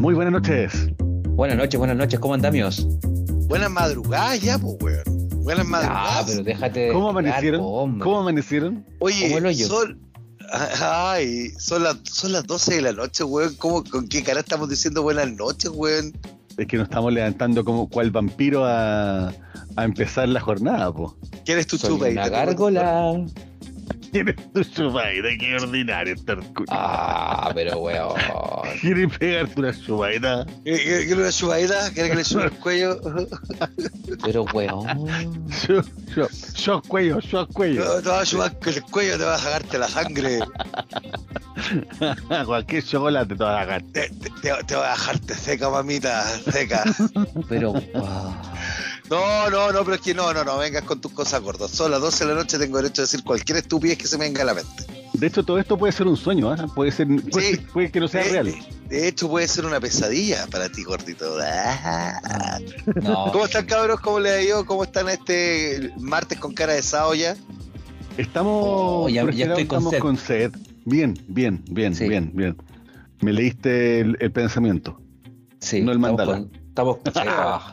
Muy buenas noches. Buenas noches, buenas noches, ¿cómo andamios? Buenas madrugadas ya, pues, weón. Buenas Ah, madrugadas. pero déjate. ¿Cómo de amanecieron? ¿Cómo amanecieron? Oye, son. Ay, son las, son las 12 de la noche, weón. ¿Cómo, ¿Con qué cara estamos diciendo buenas noches, weón? Es que nos estamos levantando como cual vampiro a, a empezar la jornada, po. ¿Quién es tu chupa? una gárgola. ¿Quién es tu chupaita? Qué ordinario, Torculo. Ah, pero weón. ¿Quieres pegarte una chupaita? ¿Quieres una chupadita? ¿Quieres que le suba el cuello? Pero weón. Yo, yo, yo cuello, yo cuello. No, te vas a chupar el cuello, te vas a sacarte la sangre. Cualquier chocolate te va a sacar. Te, te, vas a dejarte seca, mamita, seca. Pero. ah. No, no, no, pero es que no, no, no, vengas con tus cosas gordas. Son las 12 de la noche, tengo derecho a decir cualquier estupidez que se me venga a la mente. De hecho, todo esto puede ser un sueño, ¿ah? Puede ser, puede, Sí. puede que no sea de, real. de- hecho, puede ser una pesadilla para ti, gordito. Ah. No. ¿Cómo están, cabros? ¿Cómo les ha ido? ¿Cómo están este martes con cara de sao ya? Estamos, Oh, ya- estoy con estamos sed. con sed. Bien, bien, bien, Sí. bien, bien. Me leíste el, el pensamiento. Sí, no el mandala. con- Estamos, ah,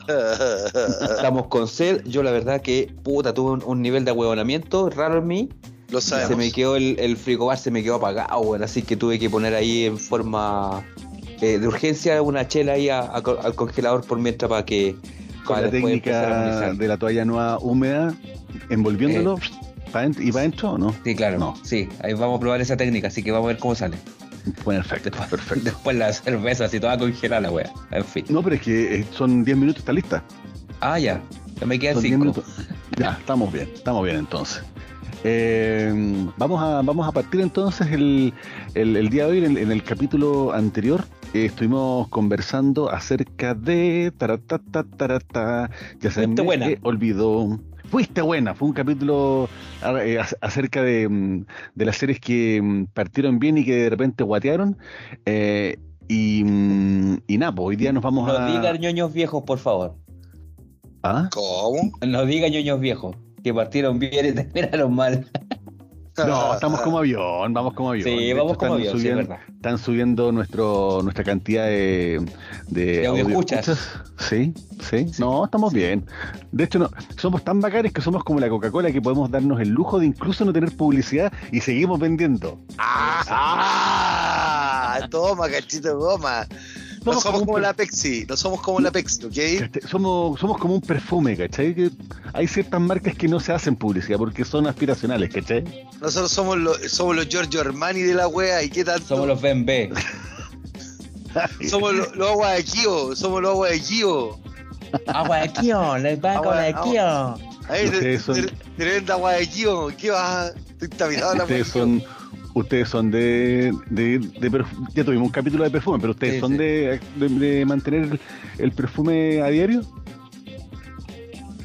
estamos con sed. Yo, la verdad, que puta, tuve un, un nivel de ahuevonamiento raro en mí. Lo sabemos. Se me quedó el, el frigobar, se me quedó apagado, weón. Así que tuve que poner ahí en forma eh, de urgencia una chela ahí a- a co- al congelador por mientras para que. Con para la después empezar a técnica de la toalla nueva húmeda, envolviéndolo dent- y para adentro, ¿o ¿no? Sí, claro. No. Sí, ahí vamos a probar esa técnica, así que vamos a ver cómo sale. Perfecto, Después, perfecto. después la cerveza, así toda congelada la wea. En fin. No, pero es que eh, son 10 minutos, está lista. Ah, ya. Ya me quedan Son 10 cinco. minutos. Ya, estamos bien, estamos bien entonces. Eh, vamos, a, vamos a partir entonces el, el- el día de hoy, en, en el capítulo anterior, eh, estuvimos conversando acerca de... Taratata, tarata, ya se me buena. olvidó. Fuiste buena, fue un capítulo eh, ac- acerca de, mm, de las series que mm, partieron bien y que de repente guatearon. eh, y, mm, y nada, pues hoy día nos vamos No a... digan ñoños viejos, por favor. ¿Ah? ¿Cómo? No digan ñoños viejos. Que partieron bien y terminaron mal. No, estamos como avión, vamos como avión. Sí, vamos hecho, como están avión, sí, es subiendo- verdad. Están subiendo nuestro, nuestra cantidad de, de, De audioescuchas. audioescuchas. Sí, sí, No, estamos bien. De hecho, no, somos tan bacanes que somos como la Coca-Cola que podemos darnos el lujo de incluso no tener publicidad y seguimos vendiendo. ¡Ah! Toma, cachito de goma. No Somos somos como la Pepsi, no somos como la Pepsi, ¿ok? ¿Cachai? Somos, somos como un perfume, ¿cachai? Que hay ciertas marcas que no se hacen publicidad porque son aspiracionales, ¿cachai? Nosotros somos los, somos los Giorgio Armani de la wea y qué tanto. Somos los BNB. Somos los, los agua de Kio, somos los agua de Kio. Agua de Kio, les va Agua- con la agua- Kio. Ahí, tremenda agua de Kio. ¿Qué vas? Estoy tapiado la Ustedes son, ustedes son de, de, ya tuvimos un capítulo de perfume, pero ustedes Sí, son sí. De, de, de mantener el, el perfume a diario.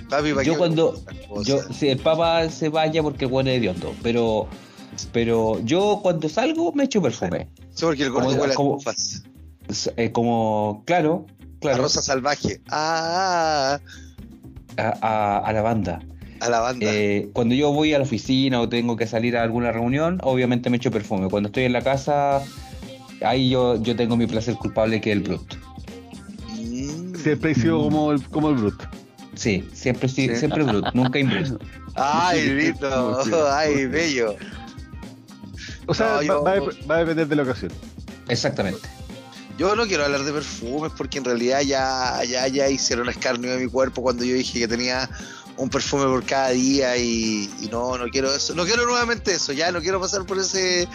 Papi, ¿pa' Yo cuando-? Yo, si el papa se vaya porque bueno es hediondo, pero pero yo cuando salgo me echo perfume. Sí, porque el gordo como- huele a como- eh, como, claro, A claro, rosa salvaje. Ah, a, a- a la banda. A la banda. Eh, cuando yo voy a la oficina o tengo que salir a alguna reunión, obviamente me echo perfume. Cuando estoy en la casa, ahí yo, yo tengo mi placer culpable que es el Brut. Mm. Siempre he sido como el, como el Brut. Sí, siempre sí, Sí. siempre Brut, nunca Inbrut. Ay, lindo. Ay, bello. O sea, No, va- yo- va, a- va a depender de la ocasión. Exactamente. Yo no quiero hablar de perfumes porque en realidad ya, ya, ya hicieron escarnio de mi cuerpo cuando yo dije que tenía un perfume por cada día y, y no, no quiero eso. No quiero nuevamente eso, ya no quiero pasar por ese,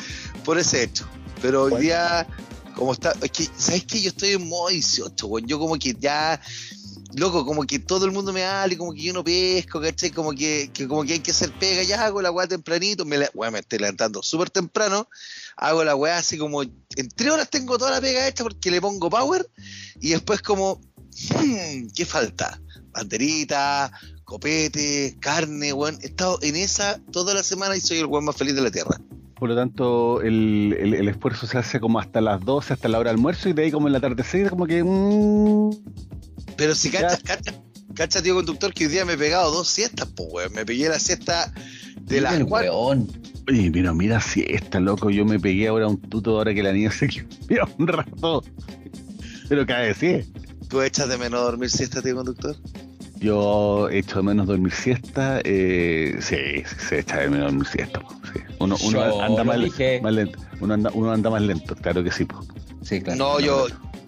por ese hecho. Pero hoy Bueno. día, como está, es que, ¿sabes qué? Yo estoy en modo 18, weón. Yo como que ya, loco, como que todo el mundo me habla y como que yo no pesco, ¿cachai? Como que, que como que hay que hacer pega, ya hago la weá tempranito, me, la, weá, me estoy levantando súper temprano, hago la weá así como, en tres horas tengo toda la pega hecha porque le pongo power y después como, hmm, ¿qué falta? Banderita, copete, carne, weón. He estado en esa toda la semana y soy el weón más feliz de la tierra. Por lo tanto, el, el- el esfuerzo se hace como hasta las 12, hasta la hora de almuerzo, y de ahí como en la atardecer, como que... mm, Pero si cachas, cachas, cachas, tío conductor, que hoy día me he pegado dos siestas, pues, weón. Me pegué la siesta de las cuatro. weón. Oye, mira, mira si esta, loco, yo me pegué ahora un tuto ahora que la niña se quedó un rato. Pero cada vez sí. ¿Tú echas de menos dormir siesta, tío conductor? Yo he hecho de menos dormir siesta. Eh, sí, se echa de menos dormir siesta. Sí. Uno, uno anda más, lento. Uno anda, uno anda, más lento, claro que sí. Po. sí claro, no, yo,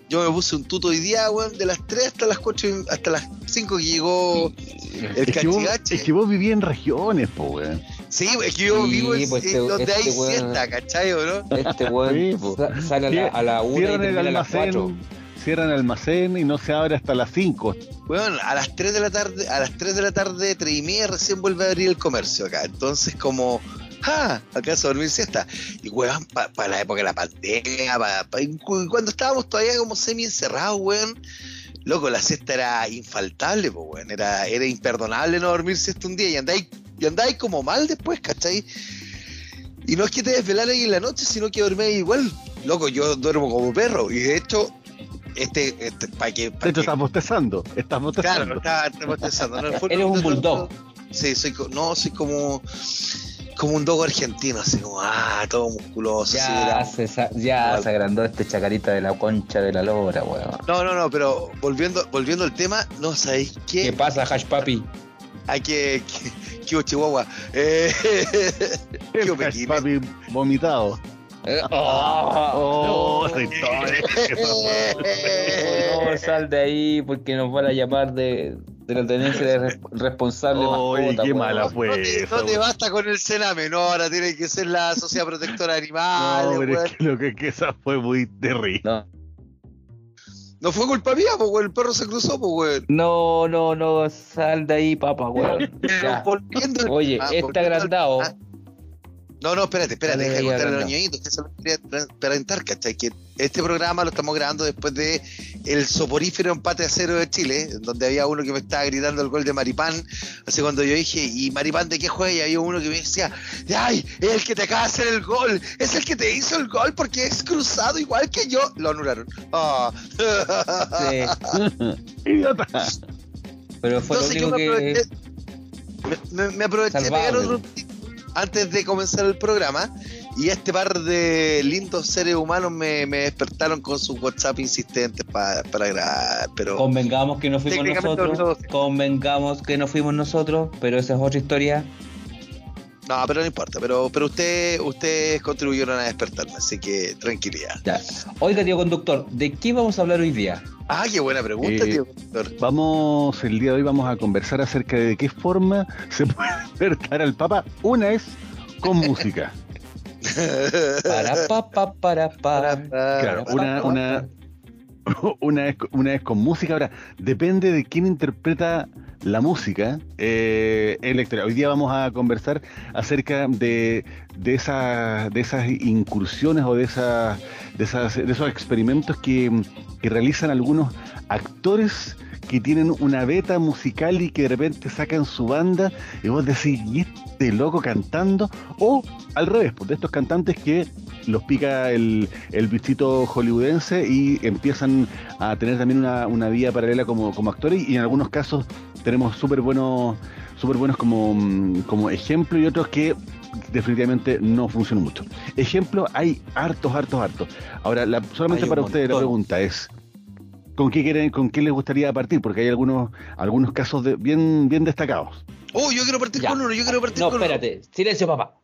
yo me puse un tuto hoy día, weón, de las 3 hasta las 4, hasta las 5 que llegó el es que, vos, es que vos vivís en regiones, po, weón. Sí, es que yo sí, vivo en, pues este, donde este hay siesta, ¿cachai, bro? Este weón sale a la, a la y termina a las 4 cierran almacén y no se abre hasta las 5. Weón, a las 3 de la tarde, a las 3 de la tarde, 3 y media, recién vuelve a abrir el comercio acá. Entonces, como, ¡ah! ¿Acaso dormir siesta? Y weón, para la época de la pandemia, pa- pa- cu- cuando estábamos todavía como semi encerrados, weón. Loco, la siesta era infaltable, pues, weón. Era, era imperdonable no dormir siesta un día y andáis, y andáis como mal después, ¿cachai? Y no es que te desvelaras en la noche, sino que dormías igual. Loco, yo duermo como perro. Y de hecho, este, este para que. pa' hecho, que- estás bostezando. Estás bostezando. Claro, estaba pensando. ¿no? Fue- Eres un bulldog. Sí, soy, co- no, soy como, como un dogo argentino, así como, ah, todo musculoso. así, Ya, era- se, ya se agrandó este chacarita de la concha de la lora, weón. No, no, no, pero volviendo, volviendo al tema, no sabéis ¿Qué qué. pasa, Hash Papi? Hay que. que, que Chihuahua. Eh, El qué hash pequeño. papi vomitado. Eh, oh, Oh, no. No, sal de ahí porque nos van a llamar de, de la tenencia de res- responsable Oye, mascota, qué mala No fue te, esa, no te basta con el Sename, no, ahora tiene que ser la Sociedad Protectora de Animales, No, pero es que lo que, que esa fue muy terrible. No, No fue culpa mía, pues, weón, el perro se cruzó, pues, weón. no, no, no, sal de ahí, papá, weón. Oye, este agrandado, No, no, espérate, espérate, deja contarle a los ñoñitos, que eso lo quería presentar, ¿cachai? Que este programa lo estamos grabando después de el soporífero empate a cero de Chile, donde había uno que me estaba gritando el gol de Maripán, así cuando yo dije, ¿y Maripán de qué juega? Y había uno que me decía, ¡ay! Es el que te acaba de hacer el gol, es el que te hizo el gol porque es cruzado igual que yo. Lo anularon. Ah. sí, Idiota. pero fue Entonces lo yo único me que... aproveché, me, me- me aproveché de pegar otro antes de comenzar el programa y este par de lindos seres humanos me, me despertaron con sus WhatsApp insistentes pa- para grabar, pero Convengamos que no fuimos nosotros, no. convengamos que no fuimos nosotros, pero esa es otra historia. No, pero no importa, pero pero usted, ustedes contribuyeron a despertarme, así que tranquilidad. Ya. Oiga, tío conductor, ¿de qué vamos a hablar hoy día? Ah, qué buena pregunta, Eh, tío. doctor. Vamos, el día de hoy vamos a conversar acerca de qué forma se puede despertar al Papa. Una es con música. Para, pa, pa, para, para. Claro, una, una, una, es, una es con música. Ahora, depende de quién interpreta la música. Eh. Hoy día vamos a conversar acerca de, de, esa- de esas incursiones o de, esas, de, esas, de esos experimentos que, que realizan algunos actores que tienen una beta musical y que de repente sacan su banda y vos decís, ¿y este loco cantando? O al revés, pues de estos cantantes que los pica el, el bichito hollywoodense y empiezan a tener también una, una vida paralela como, como actores y en algunos casos tenemos súper buenos súper buenos como, como ejemplo y otros que definitivamente no funcionan mucho. Ejemplo, hay hartos, hartos, hartos. Ahora, la- solamente para ustedes la montón. pregunta es, ¿con qué quieren, con qué les gustaría partir? Porque hay algunos, algunos casos de, bien, bien destacados. Oh, yo quiero partir Ya. con uno, yo quiero partir No, con espérate, silencio, papá.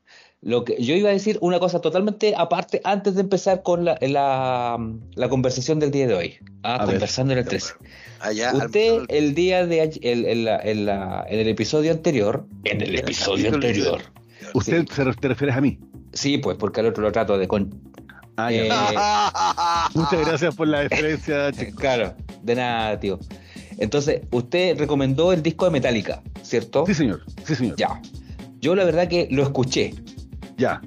Lo que yo iba a decir una cosa totalmente aparte antes de empezar con la, la, la conversación del día de hoy. Ah, A ver. conversando en el 13. uno. Allá, Usted al- el día de ayer- el- en, la- en en el episodio anterior, en el episodio anterior, ¿Usted se te refieres a mí? sí, pues porque al otro lo trato de con, Ah. Eh, Muchas gracias por la deferencia, chicos. claro, de nada, tío. Entonces, usted recomendó el disco de Metallica, ¿cierto? Sí, señor. Sí, señor. Ya. Yo la verdad que lo escuché Ya.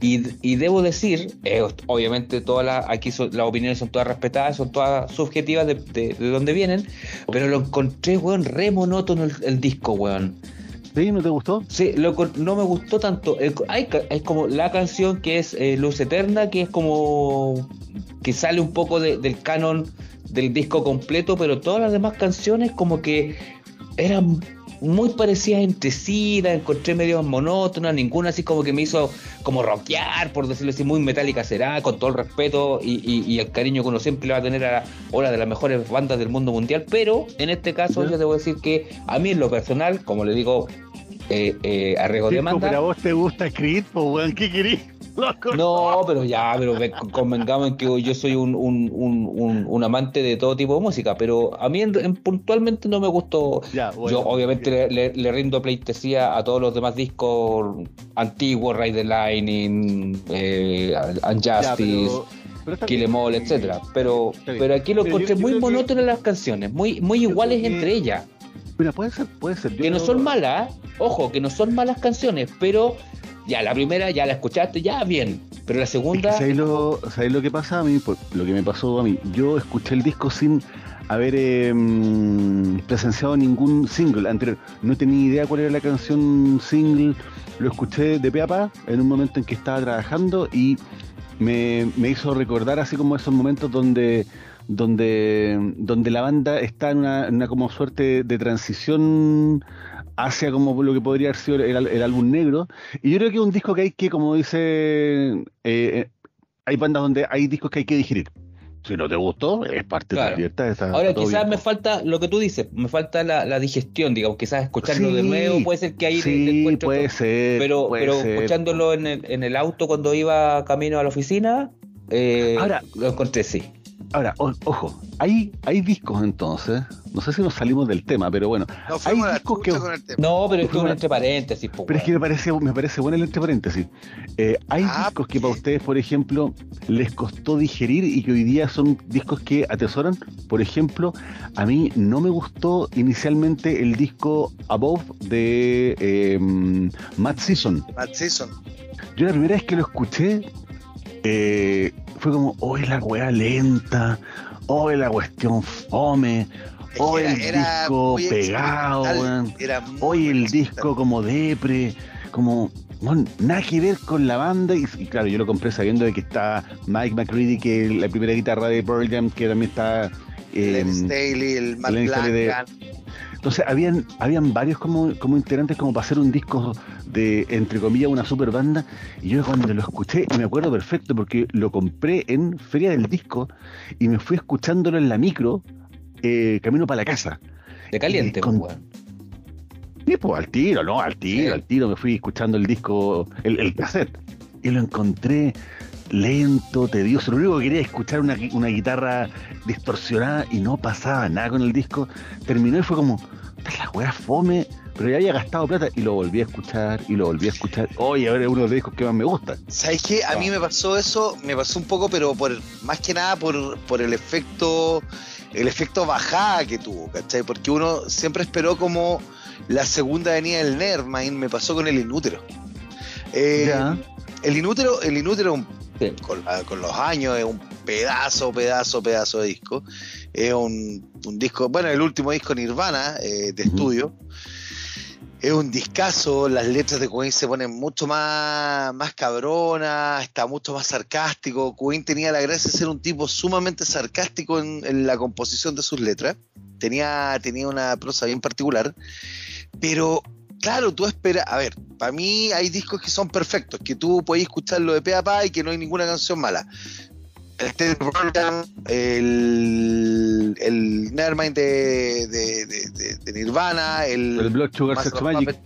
y, y debo decir, eh, obviamente todas las aquí son- las opiniones son todas respetadas, son todas subjetivas de, de, de dónde vienen, pero lo encontré, weón, re monótono el, el disco, weón. ¿Sí? ¿No te gustó? Sí, no me gustó tanto. El- hay, como la canción que es eh, Luz Eterna, que es como que sale un poco de- del canon del disco completo, pero todas las demás canciones como que eran muy parecidas entre sí, las encontré medio monótonas, ninguna así como que me hizo como rockear, por decirlo así, muy metálica será, con todo el respeto y, el cariño que uno siempre le va a tener a una de las mejores bandas del mundo mundial, pero en este caso yo debo decir que a mí en lo personal, como le digo, eh, eh, arrego de manda. Pero a vos te gusta Creed, pues, ¿qué querés? No, pero ya, pero convengamos en que yo soy un, un, un, un, amante de todo tipo de música, pero a mí en, puntualmente no me gustó. yo obviamente le, rindo pleitesía a todos los demás discos antiguos, Ride the Lightning, eh, Unjustice. Kill Em All, etcétera, pero pero aquí lo encontré muy monótono las canciones, muy muy iguales entre ellas. Mira, puede ser, puede ser. que no son malas, ojo, que no son malas canciones, pero ya la primera ya la escuchaste, ya bien, pero la segunda... ¿Sabéis lo, lo que pasa a mí? Lo que me pasó a mí, yo escuché el disco sin haber em, presenciado ningún single anterior, no tenía idea cuál era la canción single, lo escuché de pe a pa en un momento en que estaba trabajando y me, hizo recordar así como esos momentos donde donde, donde la banda está en una, en una como suerte de transición hacia como lo que podría haber sido el, álbum negro. Y yo creo que es un disco que hay que, como dice, eh, eh, hay bandas donde hay discos que hay que digerir. Si no te gustó, es parte de la libertad. Ahora, quizás me falta lo que tú dices, me falta la, digestión, digamos, quizás escucharlo de nuevo, puede ser que ahí sí, puede ser. Pero, pero escuchándolo en el, en el auto cuando iba camino a la oficina, eh, Ahora, lo encontré sí. Ahora, ojo, hay, hay discos entonces, no sé si nos salimos del tema, pero bueno, hay discos que... No, pero es un entre paréntesis. pero es que me parece, me parece bueno el entre paréntesis. Eh, hay ah, discos que para ustedes, por ejemplo, les costó digerir y que hoy día son discos que atesoran. Por ejemplo, a mí no me gustó inicialmente el disco Above de eh, Matt Season. Matt Season. Yo la primera vez que lo escuché, eh, fue como, hoy la weá lenta, hoy la cuestión fome, hoy el disco pegado, hoy el disco como depre, como nada que ver con la banda y, claro, yo lo compré sabiendo de que está Mike McCready, que la primera guitarra de Pearl Jam, que también está... Eh, Staley, el Matt entonces, habían, habían varios como, como integrantes como para hacer un disco de, entre comillas, una super banda. Y yo cuando lo escuché, me acuerdo perfecto porque lo compré en Feria del Disco y me fui escuchándolo en la micro, eh, camino para la casa. De caliente, con, pues, pues al tiro, ¿no? Al tiro, al tiro me fui escuchando el disco, el, el cassette. Y lo encontré lento, tedioso. Lo único que quería escuchar una, una guitarra distorsionada y no pasaba nada con el disco. Terminó y fue como, la weá fome, pero ya había gastado plata y lo volví a escuchar y lo volví a escuchar. Oye, ahora es uno de los discos que más me gusta. ¿Sabes qué? A mí me pasó eso, me pasó un poco, pero por más que nada por, por el efecto el efecto bajada que tuvo, ¿cachai? Porque uno siempre esperó como la segunda venida del Nerdmind, me pasó con el Inútero. Eh, el Inútero, el Inútero un con, los años, es un pedazo, pedazo, pedazo de disco. Es un, disco, bueno, el último disco Nirvana eh, de estudio. Es un discazo, las letras de Queen se ponen mucho más, más cabronas, está mucho más sarcástico. Queen tenía la gracia de ser un tipo sumamente sarcástico en, la composición de sus letras. Tenía, tenía una prosa bien particular. Pero claro, tú esperas, a ver, para mí hay discos que son perfectos, que tú puedes escucharlo de pe a pa y que no hay ninguna canción mala. El el, el Nevermind de, de, de, Nirvana, el, el Blood Sugar Sex Magic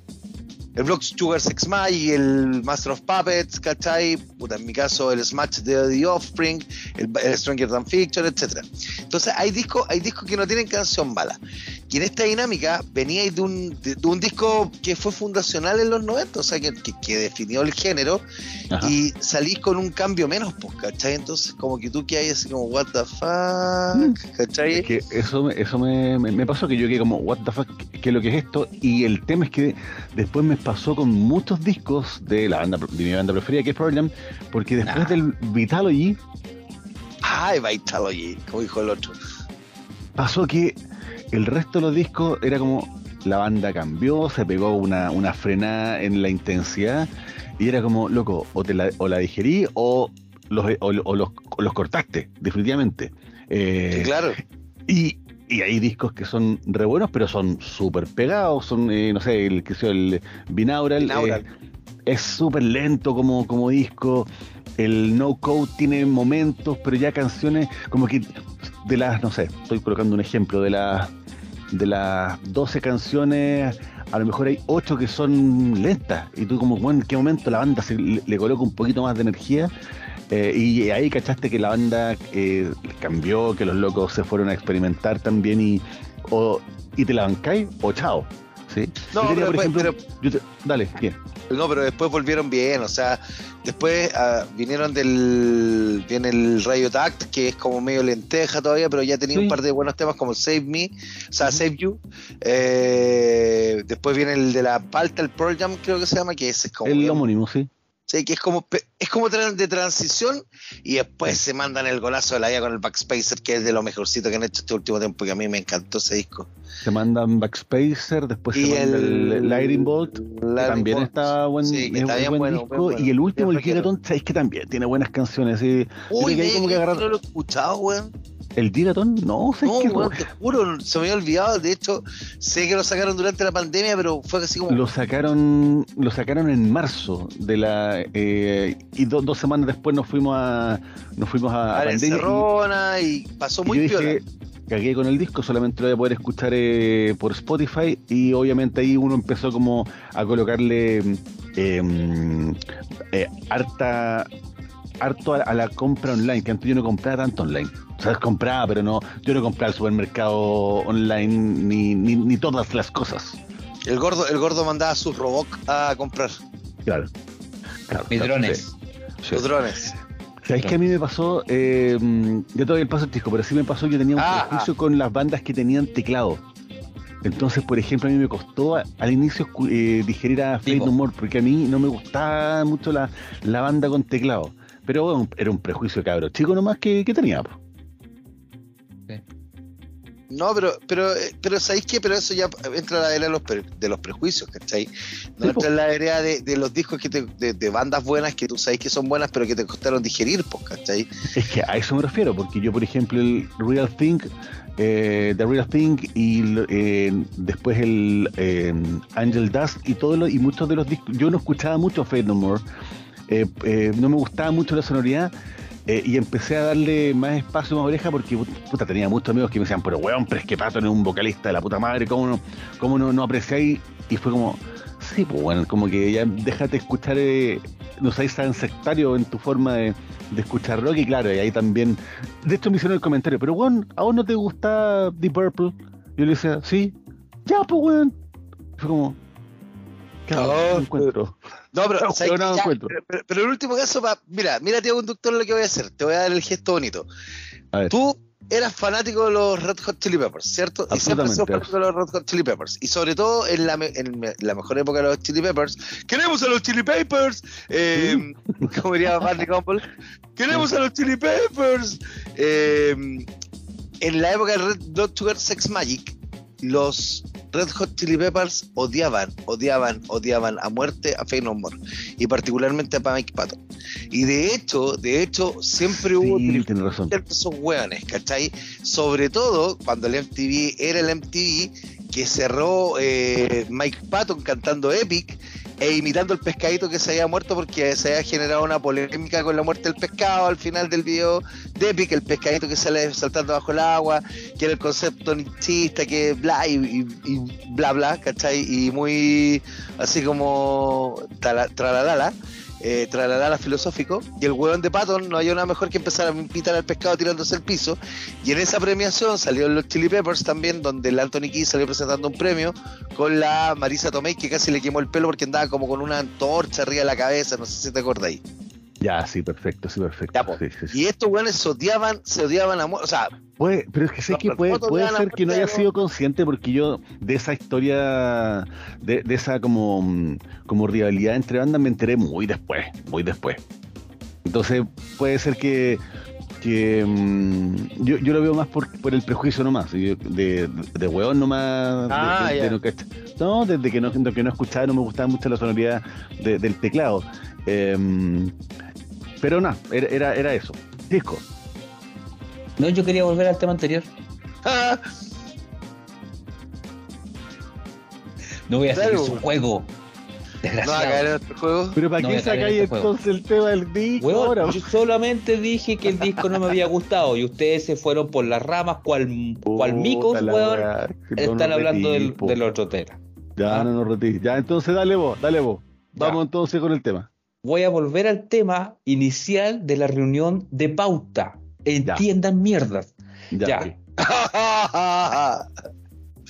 el Block Sugar Sex Magic, el Master of Puppets, ¿cachai? Puta, en mi caso el Smash de The Offspring, el, el Stranger Than Fiction, etc. Entonces hay discos hay discos que no tienen canción mala. Y en esta dinámica veníais de un, de, un disco que fue fundacional en los 90, o sea, que, que, definió el género, y salís con un cambio menos, pues, ¿cachai? Entonces, como que tú que hay así como, what the fuck, mm. ¿cachai? Es que eso, eso me, me, pasó, que yo quedé como, what the fuck, ¿qué es lo que es esto? Y el tema es que después me pasó con muchos discos de la banda, de mi banda preferida, que es Problem, porque después del Vitalogy. Ay, Vitalogy, como dijo el otro. Pasó que el resto de los discos era como la banda cambió, se pegó una, una frenada en la intensidad y era como, loco, o, te la, o la digerí o los, o, los, los cortaste, definitivamente. Eh, claro. Y y hay discos que son re buenos, pero son súper pegados, son, eh, no sé, el que sea el Binaural, Binaural. eh, es súper lento como, como disco, el No Code tiene momentos, pero ya canciones como que de las, no sé, estoy colocando un ejemplo, de las de las 12 canciones, a lo mejor hay 8 que son lentas, y tú como, bueno, en qué momento la banda se, le, le coloca un poquito más de energía, eh, y ahí cachaste que la banda eh, cambió, que los locos se fueron a experimentar también, y, o, y te la bancáis, o chao. ¿sí? No, Yo tenía, pero por después- ejemplo, yo te- dale, ¿qué? No, pero después volvieron bien, o sea, después ah, vinieron del. Viene el Riot Act, que es como medio lenteja todavía, pero ya tenía Sí. un par de buenos temas como Save Me, o sea, Save You. Eh, después viene el de la Palta, el Pearl Jam, creo que se llama, que ese es como. El bien- homónimo, sí. Sí, que es como, es como de transición y después se mandan el golazo de la vida con el Backspacer, que es de lo mejorcito que han hecho este último tiempo, que a mí me encantó ese disco. Se mandan Backspacer, después Y se manda el, el- Lightning Bolt, Lightning también Bolt. está buen, Sí, que es está bien buen bueno, disco. bueno, y el último, bien el Gigaton, rockero. sabéis que también tiene buenas canciones. Yo Uy, que como que agarrar- no lo he escuchado, weón. ¿El Gigaton? No, sé No, que weón, te juro, se me había olvidado. De hecho, sé que lo sacaron durante la pandemia, pero fue así como. lo sacaron lo sacaron en marzo de la eh, y do- dos semanas después nos fuimos a nos fuimos a, a a la y- y, pasó y muy yo piola. dije cagué con el disco solamente lo voy a poder escuchar eh, por Spotify y obviamente ahí uno empezó como a colocarle eh, eh, harta harto a, a la compra online que antes yo no compraba tanto online. O sea compraba pero no yo no compraba el supermercado online ni, ni, ni todas las cosas. El gordo, el gordo mandaba sus robots a comprar. Claro, claro Mis drones. sí, sí. los drones. ¿Sabes que a mí me pasó? Eh, yo todavía el paso el disco, pero sí me pasó, yo tenía un Ah, prejuicio con las bandas que tenían teclado. Entonces, por ejemplo, a mí me costó al inicio eh, digerir a Fate. No More, porque a mí no me gustaba mucho la, la banda con teclado. Pero bueno, era un prejuicio cabro chico nomás que, que tenía. po. No, pero, pero, pero ¿sabéis qué? Pero eso ya entra en la era de los, pre- de los prejuicios, ¿cachai? No entra en la área de, de los discos que te, de, de bandas buenas que tú sabes que son buenas, pero que te costaron digerir, pues, ¿cachai? Es que a eso me refiero, porque yo, por ejemplo, el Real Thing, eh, The Real Thing y eh, después el eh, Angel Dust y todo lo, y muchos de los discos, yo no escuchaba mucho Fate No More, eh, eh, no me gustaba mucho la sonoridad. Eh, y empecé a darle más espacio, más oreja, porque puta, tenía muchos amigos que me decían, pero weón, pero es que Pato no es un vocalista de la puta madre, ¿cómo no, cómo no, no apreciáis? Y fue como, sí, pues bueno, como que ya déjate escuchar, eh, no seas tan sectario en tu forma de, de escuchar rock, y claro, y ahí también, de hecho me hicieron el comentario, pero weón, ¿a vos no te gusta Deep Purple? Yo le decía, sí, ya, pues weón. Fue como, claro, No, no encuentro. No, pero, No, ¿sabes pero no qué? Ya, encuentro. pero, pero- pero el último caso, pa, mira, mira, tío conductor, lo que voy a hacer. Te voy a dar el gesto bonito. A ver. Tú eras fanático de los Red Hot Chili Peppers, ¿cierto? Y siempre has sido fanático de los Red Hot Chili Peppers. Y sobre todo en la, en la mejor época de los Chili Peppers. ¡Queremos a los Chili Peppers! Eh, como diría Barney Gumble. ¡Queremos a los Chili Peppers! Eh, en la época de Red Blood Sugar Sex Magic, los Red Hot Chili Peppers odiaban, odiaban, odiaban a muerte a Faye No More y particularmente a Mike Patton. Y de hecho, de hecho, siempre hubo Sí, razón. esos hueones, ¿cachai? Sobre todo cuando el MTV era el MTV que cerró eh, Mike Patton cantando Epic e imitando el pescadito que se había muerto porque se había generado una polémica con la muerte del pescado al final del video de Epic, el pescadito que sale saltando bajo el agua, que era el concepto nichista, que bla y, y- bla bla, ¿cachai? Y muy así como tralalala eh, filosófico, y el hueón de Patton no había nada mejor que empezar a pintar al pescado tirándose al piso, y en esa premiación salieron los Chili Peppers también, donde el Anthony Kidd salió presentando un premio con la Marisa Tomei, que casi le quemó el pelo porque andaba como con una antorcha arriba de la cabeza, no sé si te acordáis. Ya, sí, perfecto, sí, perfecto. Ya, po. Sí, sí, sí. Y estos hueones se odiaban, se odiaban a muerte, o sea, Puede- pero es que sé que puede, puede ser que no haya sido consciente porque yo de esa historia, de, de esa como, como rivalidad entre bandas me enteré muy después, muy después. Entonces puede ser que, que mm, yo, yo lo veo más por, por el prejuicio nomás, de, de, de hueón nomás. Ah, de- no, no, desde que no, que no escuchaba no me gustaba mucho la sonoridad de- del teclado. Em, pero nada, era, era, eso. Disco. No, yo quería volver al tema anterior. Ah. No voy a hacer su juego. Desgraciado. No, juego. Pero ¿para no qué sacáis este entonces el tema del disco ahora? Yo solamente dije que el disco no me había gustado y ustedes se fueron por las ramas, cual, oh, micos, weón. Verdad, están hablando del, del, otro tema. Ya, ¿Ah? no nos retires. Ya, entonces dale vos, dale vos. Vamos entonces con el tema. Voy a volver al tema inicial de la reunión de pauta. Entiendan mierdas. Ya. Ya.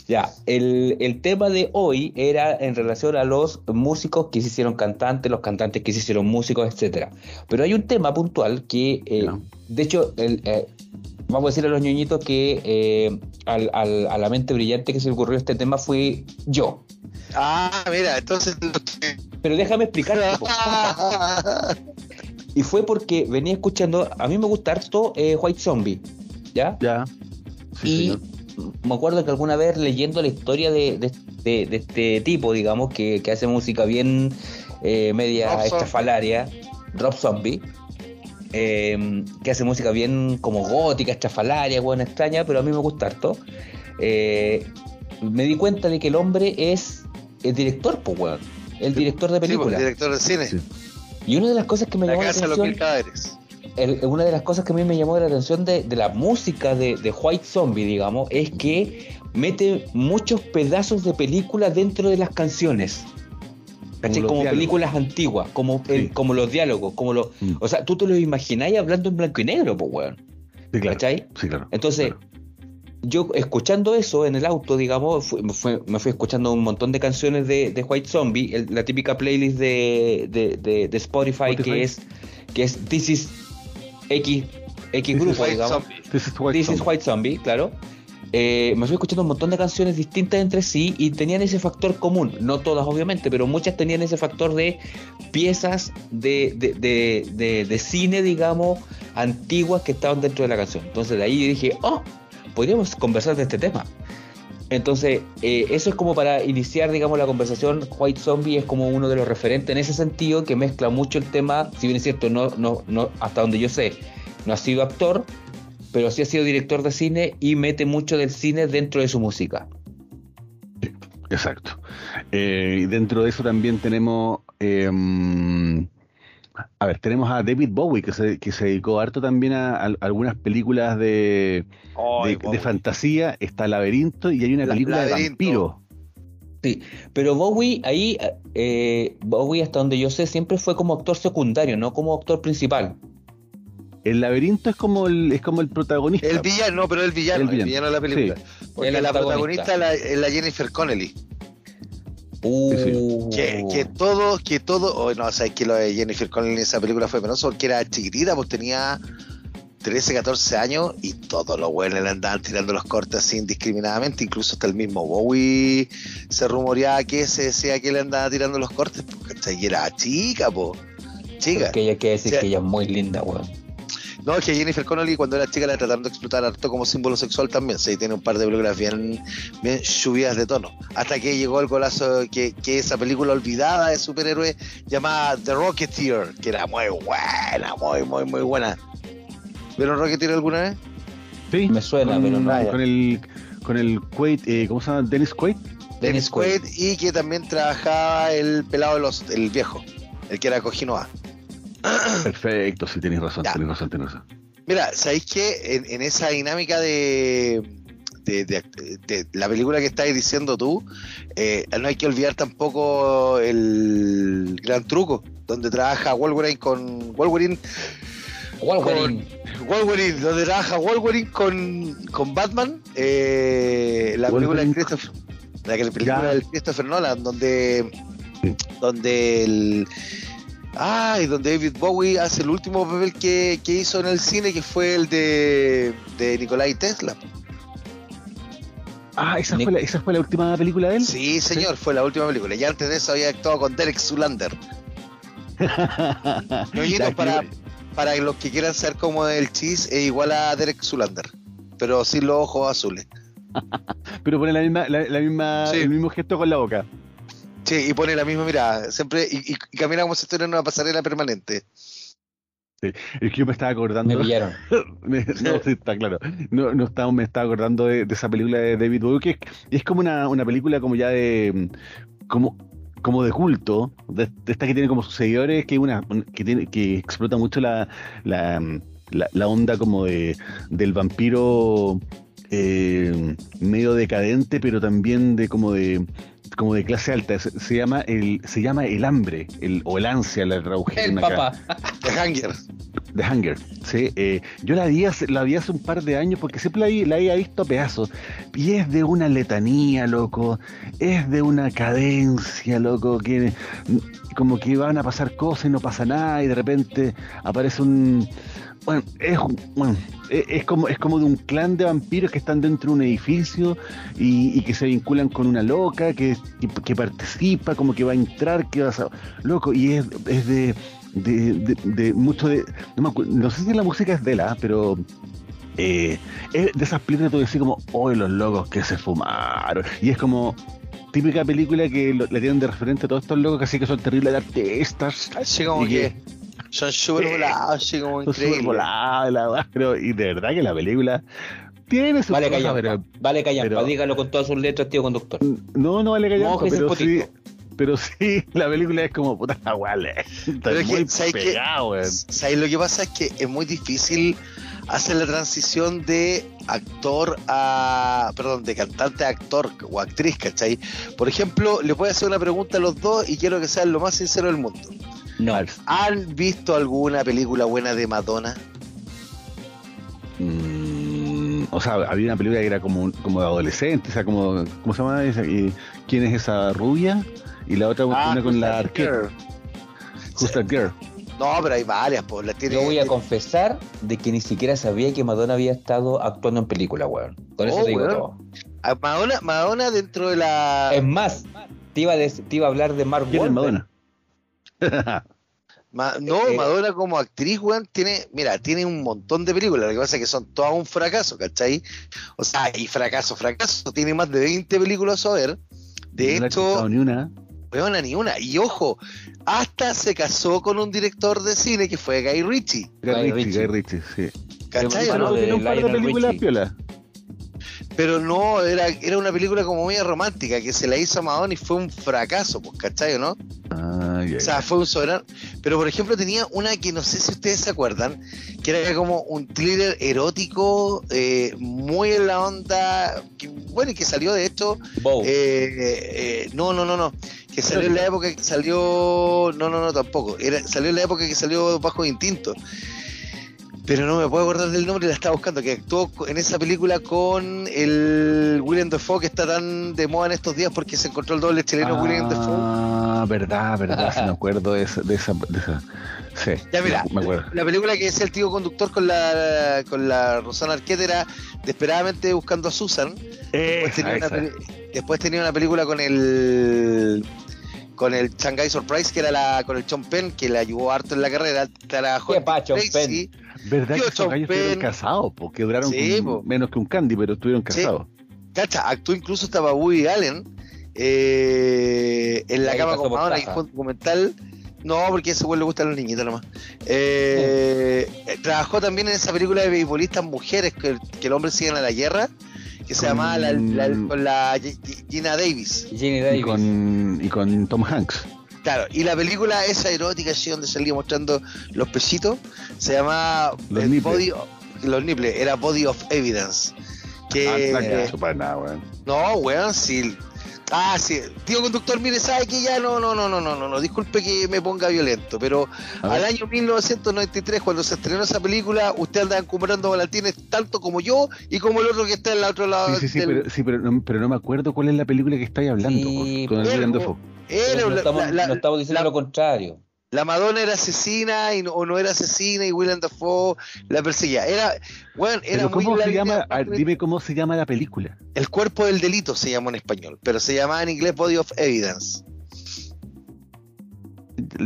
Ya, el, el tema de hoy era en relación a los músicos que se hicieron cantantes, los cantantes que se hicieron músicos, etcétera. Pero hay un tema puntual que, eh, Ya. de hecho, el, eh, vamos a decir a los ñoñitos que eh, al- al- a la mente brillante que se le ocurrió este tema fui yo. Ah, mira, entonces. Pero déjame explicarte. Y fue porque venía escuchando, a mí me gusta harto eh, White Zombie, ¿ya? Ya. Sí, y señor. me acuerdo que alguna vez leyendo la historia de, de- de- de este tipo, digamos, que, que hace música bien eh, media Rob Zombie. estrafalaria, Rob Zombie, eh, que hace música bien como gótica, estrafalaria, buena, extraña, pero a mí me gusta harto. eh, me di cuenta de que el hombre es el director, pues, weón. El director de Sí, pues, películas. director de cine. Sí. y una de las cosas que me La llamó la casa atención el- una de las cosas que a mí me llamó la atención de, de la música de, de White Zombie, digamos, es que mete muchos pedazos de película dentro de las canciones. ¿Cachai? los Como, películas antiguas, como, el- como los diálogos, como los. Mm. O sea, tú te lo imagináis hablando en blanco y negro, pues, weón. Sí, claro. ¿Cachai? Sí, claro. Entonces, Claro. yo escuchando eso en el auto, digamos, me, fue- me fui escuchando un montón de canciones de, de White Zombie, el- la típica playlist de, de, de- de Spotify, Spotify. que es que es This is X, X This grupo, digamos. Zombie. This is White This is. White Zombie, claro. Eh, me fui escuchando un montón de canciones distintas entre sí y tenían ese factor común. No todas, obviamente, pero muchas tenían ese factor de piezas de, de, de, de- cine, digamos, antiguas que estaban dentro de la canción. Entonces de ahí dije, oh, podríamos conversar de este tema. Entonces, eh, eso es como para iniciar, digamos, la conversación. White Zombie es como uno de los referentes en ese sentido, que mezcla mucho el tema, si bien es cierto, no, no, no, hasta donde yo sé, no ha sido actor, pero sí ha sido director de cine y mete mucho del cine dentro de su música. Exacto. Eh, y dentro de eso también tenemos. eh, a ver, tenemos a David Bowie, que se, que se dedicó harto también a, a algunas películas de, Ay, de, fantasía. Está Laberinto y hay una La- película de vampiro. Sí, pero Bowie ahí, eh, Bowie hasta donde yo sé, siempre fue como actor secundario, no como actor principal. El laberinto es como el, es como el protagonista. El villano, no, pero el villano, El el villano. de la película. Porque la protagonista. es la, es la Jennifer Connelly. Uh, Que, que todo, que todo, oh, no, o sea, es que lo de Jennifer Connelly en esa película fue penoso porque era chiquitita, pues tenía 13, 14 años y todos los buenos le andaban tirando los cortes así indiscriminadamente, incluso hasta el mismo Bowie se rumoreaba que se decía que le andaba tirando los cortes, porque ¿cachai? y era chica, po, chica. que ella que decir Sí. que ella es muy linda, weón. No, es que Jennifer Connelly cuando era chica la trataron de explotar harto como símbolo sexual también. Sí, tiene un par de películas bien, bien subidas de tono. Hasta que llegó el golazo que, que esa película olvidada de superhéroe llamada The Rocketeer, que era muy buena, muy, muy, muy buena. ¿Vieron Rocketeer alguna vez? Sí, Me suena, con, pero no. Con el con el Quaid, eh, ¿cómo se llama? Dennis Quaid. Dennis Quaid. y que también trabajaba el pelado de los, el viejo, el que era Kojinoa. Perfecto, sí, tenéis razón, tenéis razón, tenéis razón. Mira, ¿sabéis qué? En, en esa dinámica de, de, de- de la película que estáis diciendo tú, eh, no hay que olvidar tampoco el gran truco, donde trabaja Wolverine con Wolverine, Wolverine. Wolverine, donde trabaja Wolverine con, con Batman, eh, la película de. Christopher, la que- la película Ya. del Christopher Nolan, donde, Sí. donde el Ay, donde David Bowie hace el último papel que, que hizo en el cine, que fue el de, de Nikolai Tesla. Ah, ¿esa, fue la, ¿esa fue la última película de él? Sí, señor, fue la última película. Y antes de eso había actuado con Derek Zulander. Ya, para, para los que quieran ser como el Cheese, es igual a Derek Zulander, pero sin los ojos azules. Pero pone la misma, la, la misma, Sí. el mismo gesto con la boca. Sí, y pone la misma mirada, siempre, y, y- y camina como si estuviera en una pasarela permanente. Sí, es que yo me estaba acordando. Me pillaron. Me- no, sí, está claro. No, no estaba, me estaba acordando de, de esa película de David Bowie, que es, es como una, una película como ya de. como como de culto, de, de esta que tiene como sus seguidores, que una un- que tiene que explota mucho la, la, la- la onda como de del vampiro eh, medio decadente, pero también de como de como de clase alta. Se, se llama el se llama el hambre, el o el ansia, la El tradujeron acá. papá. The Hunger. The Hunger, sí. eh, yo la vi, hace, la vi hace un par de años porque siempre la, vi- la había visto a pedazos. Y es de una letanía, loco. Es de una cadencia, loco. Que como que van a pasar cosas y no pasa nada y de repente aparece un... Bueno, es, bueno, es, es como, es como de un clan de vampiros que están dentro de un edificio y, y que se vinculan con una loca que, que, que participa, como que va a entrar, que va a... Loco, y es, es de de, de, de mucho de. No, me no sé si la música es de la, pero. eh, es de esas películas tú decís como, hoy los locos que se fumaron. Y es como. Típica película que lo- le tienen de referente a todos estos locos que así que son terribles artistas. Así como que son súper volados, así como Son súper increíble. volados, la pero Y de verdad que la película tiene sus Vale, callampa. Vale, callampa. Dígalo con todas sus letras, tío conductor. no, no vale callampa, Mojes pero sí. Pero sí, la película es como puta la está Pero es que, muy ¿sabes qué? pegado, weón. ¿Sabes lo que pasa? Es que es muy difícil hacer la transición de actor a. Perdón, de cantante a actor o actriz, ¿cachai? Por ejemplo, le voy a hacer una pregunta a los dos y quiero que sean lo más sincero del mundo. No. ¿Han visto alguna película buena de Madonna? Mm, o sea, había una película que era como, como de adolescente, o sea, como, ¿cómo se llama ¿Quién es esa rubia? Y la otra una con la arquera, Girl. Just a Girl. No, pero hay varias, pues. La tiene, Yo voy a confesar de que ni siquiera sabía que Madonna había estado actuando en película, weón. Con eso Oh, te digo weón. todo. a Madonna, Madonna dentro de la. Es más, te iba, a dec- te iba a hablar de Mark ¿Quién es. Madonna? Ma- no, Eh, Madonna como actriz, weón, tiene, mira, tiene un montón de películas, lo que pasa es que son todas un fracaso, ¿cachai? O sea, y fracaso, fracaso, tiene más de 20 películas a ver. De no hecho, ni una. Weona, ni una. Y ojo, hasta se casó con un director de cine que fue Guy Ritchie, Guy Guy Ritchie, Ritchie. Guy Ritchie, sí. ¿cachai? Pero o no? bueno, de un par de películas piola. Pero no, era, era una película como muy romántica que se la hizo a Madonna y fue un fracaso, pues, ¿cachai o no? Ah, O sea, fue un soberano. Pero por ejemplo tenía una que no sé si ustedes se acuerdan, que era como un thriller erótico, eh, muy en la onda, que, bueno, y que salió de Bow. eh, eh, no, no, no, no, que salió en la época que salió, no, no, no, tampoco, era, salió en la época que salió Bajo Instinto. Pero no me puedo acordar del nombre, la estaba buscando, que actuó en esa película con el William Dafoe, que está tan de moda en estos días porque se encontró el doble chileno William Dafoe. Ah, verdad, verdad, sí me acuerdo de esa, de esa, de esa. Sí, Ya, mira. me acuerdo. La película que es el tío conductor con la con la Rosana Arquette era Desesperadamente buscando a Susan. Después tenía, una, después tenía una película con el con el Shanghai Surprise, que era la con el Penn, que le ayudó harto en la carrera. Trabajó ¿Qué pa, Tracy. ¿Verdad Tío que Chompen. estuvieron casados? Porque duraron Sí, con po. menos que un candy, pero estuvieron Sí. casados. Cacha, actuó incluso estaba Woody Allen eh, en la Ahí cama con Madonna, y caja. fue un documental. No, porque a ese güey le gustan los niñitos nomás. Eh, eh, Trabajó también en esa película de beisbolistas mujeres que, que el hombre sigue a la guerra, que se Con- llamaba la, la- con la G- G- Gina Davis. Y Davis. con, y con Tom Hanks. Claro, y la película esa erótica así donde salía mostrando los pesitos se llamaba Los el. Body of- los niples, era Body of Evidence. Que, Ah, no para nada, weón. No, weón, sí. Ah, sí. Tío conductor, mire, sabe que ya no, no, no, no, no, no, no. Disculpe que me ponga violento, pero al año 1993, cuando se estrenó esa película, usted andaba encumbrando volantines tanto como yo y como el otro que está en el otro lado Sí, sí, sí, del- pero, sí pero, no, pero no me acuerdo cuál es la película que estáis hablando Sí, po, con el no la, estamos, la- la- no estamos diciendo la- lo contrario. La Madonna era asesina y no, o no era asesina y Willem Dafoe la perseguía. Era, bueno, era Pero muy ¿cómo la se llama? Ver, dime cómo se llama la película. El cuerpo del delito se llamó en español, pero se llamaba en inglés Body of Evidence.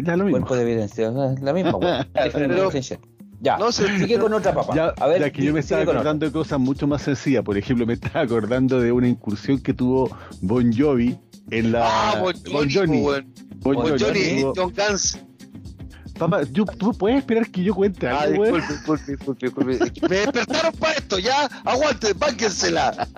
Ya lo mismo. Cuerpo de evidencia. La misma, Pero- definición. Ya. No sé, Sigue con otra papa. Ya, a ver, ya que yo me estaba acordando de cosas mucho más sencillas. Por ejemplo, me estaba acordando de una incursión que tuvo Bon Jovi en la. ah, Bon Jovi, Johnny. po, weón. Bon Bon John Gans. Papá, yo- ¿tú puedes esperar que yo cuente Ah, algo, weón? disculpe, disculpe, disculpe, disculpe. Me despertaron para esto, ya. Aguante, bánquensela.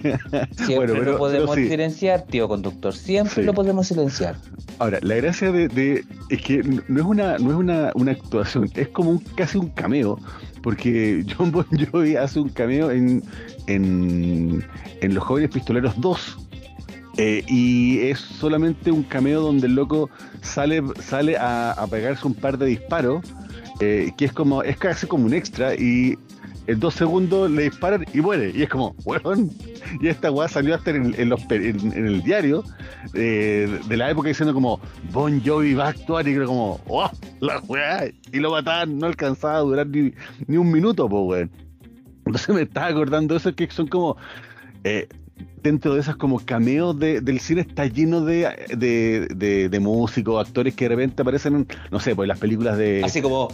Siempre Bueno, pero- lo podemos pero sí. silenciar, tío conductor. Siempre Sí. lo podemos silenciar. Ahora, la gracia de, de- es que no es una no es una, una actuación, es como un, casi un cameo, porque John Bon Jovi hace un cameo en, en, en Los Jóvenes Pistoleros 2. Eh, y es solamente un cameo donde el loco sale, sale a, pegarse un par de disparos, eh, que es como, es casi como un extra, y en dos segundos le disparan y muere. Y es como, weón. Y esta weá salió hasta en, en el diario eh, de la época diciendo como Bon Jovi va a actuar y creo como, ¡oh! La weá. Y lo mataban, no alcanzaba a durar ni, ni un minuto, pues weón. Entonces me estaba acordando de eso que son como. Dentro de esas como cameos de- del cine está lleno de, de, de- de músicos, actores que de repente aparecen, en, no sé, pues las películas de... Así como,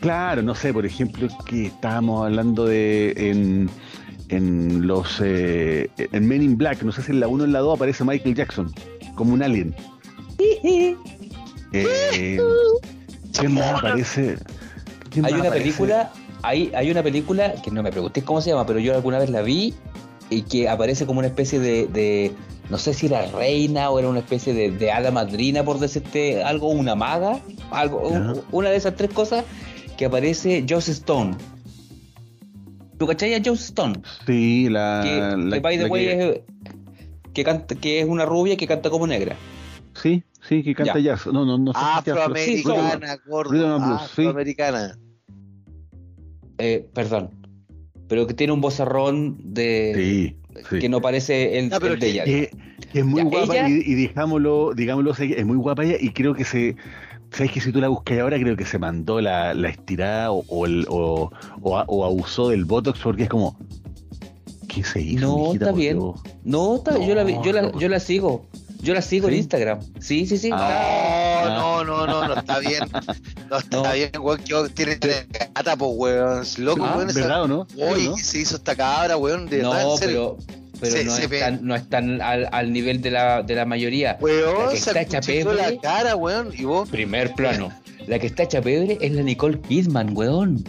Claro, no sé, por ejemplo, que estábamos hablando de en, en los eh, en Men in Black, no sé si en la 1 o en la 2 aparece Michael Jackson como un alien. Eh, ¿Quién más aparece? ¿Quién hay más una aparece? película, hay, hay una película que no me preguntéis cómo se llama, pero yo alguna vez la vi y que aparece como una especie de, de- no sé si era reina o era una especie de, de hada madrina, por decirte algo, una maga, algo, Ya. un- una de esas tres cosas que aparece Joss Stone. ¿Tú cachai a Joss Stone? Sí, la, que, la- que, by the la way, que- es, que, canta, que es una rubia que canta como negra. Sí, sí, que canta Ya. jazz. No, no, no sé si jazz, pero sí, Afroamericana, gordo. Afroamericana. Eh, perdón. Pero que tiene un vozarrón de Sí, sí. que no parece el, pero el de ella. que, que es muy Ya, guapa ella- y, y digámoslo, es muy guapa ella y creo que se, sabes que si tú la buscas ahora creo que se mandó la, la estirada o, o, el- o, o abusó del botox porque es como, ¿qué se hizo? No, mijita, está bien. No, está- yo, la, vi- yo, la, No. yo la sigo. Yo la sigo ¿Sí? en Instagram. Sí, sí, sí. Ah. No, no, no, no, no está bien. No está No. bien, weón. Que tiene gata, pues, weón. Loco, Ah, weón. esa- ¿Verdad no? ¿qué se hizo esta cabra, weón? De no, en serio. pero, pero Se- no, se están, no están al, al nivel de la, de la mayoría. La Weón, que se está hecha pebre. la cara, weón. Y vos, Primer plano. La que está hecha pebre es la Nicole Kidman, weón.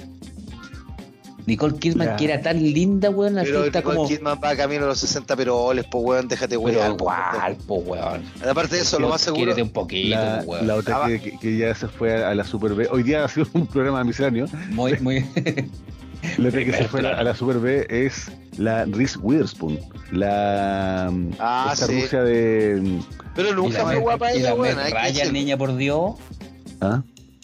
Nicole Kidman, Ya. que era tan linda, weón, así pero Nicole como. Kidman va camino a los 60 pero oles, pues, weón. Déjate, Pero weón. igual, po, weón. Aparte de eso, lo más seguro. Quiérete un poquito, La, po, weón. la otra Ah, que, que- que ya se fue a, la Super B. Hoy día ha sido un programa misceláneo. Muy, muy. La otra que se fue a, la Super B es la Reese Witherspoon. La Ah, esta sí. Rusia de. Pero y nunca la fue guapa ella, la weón. Ryan, niña por Dios. ¿ah?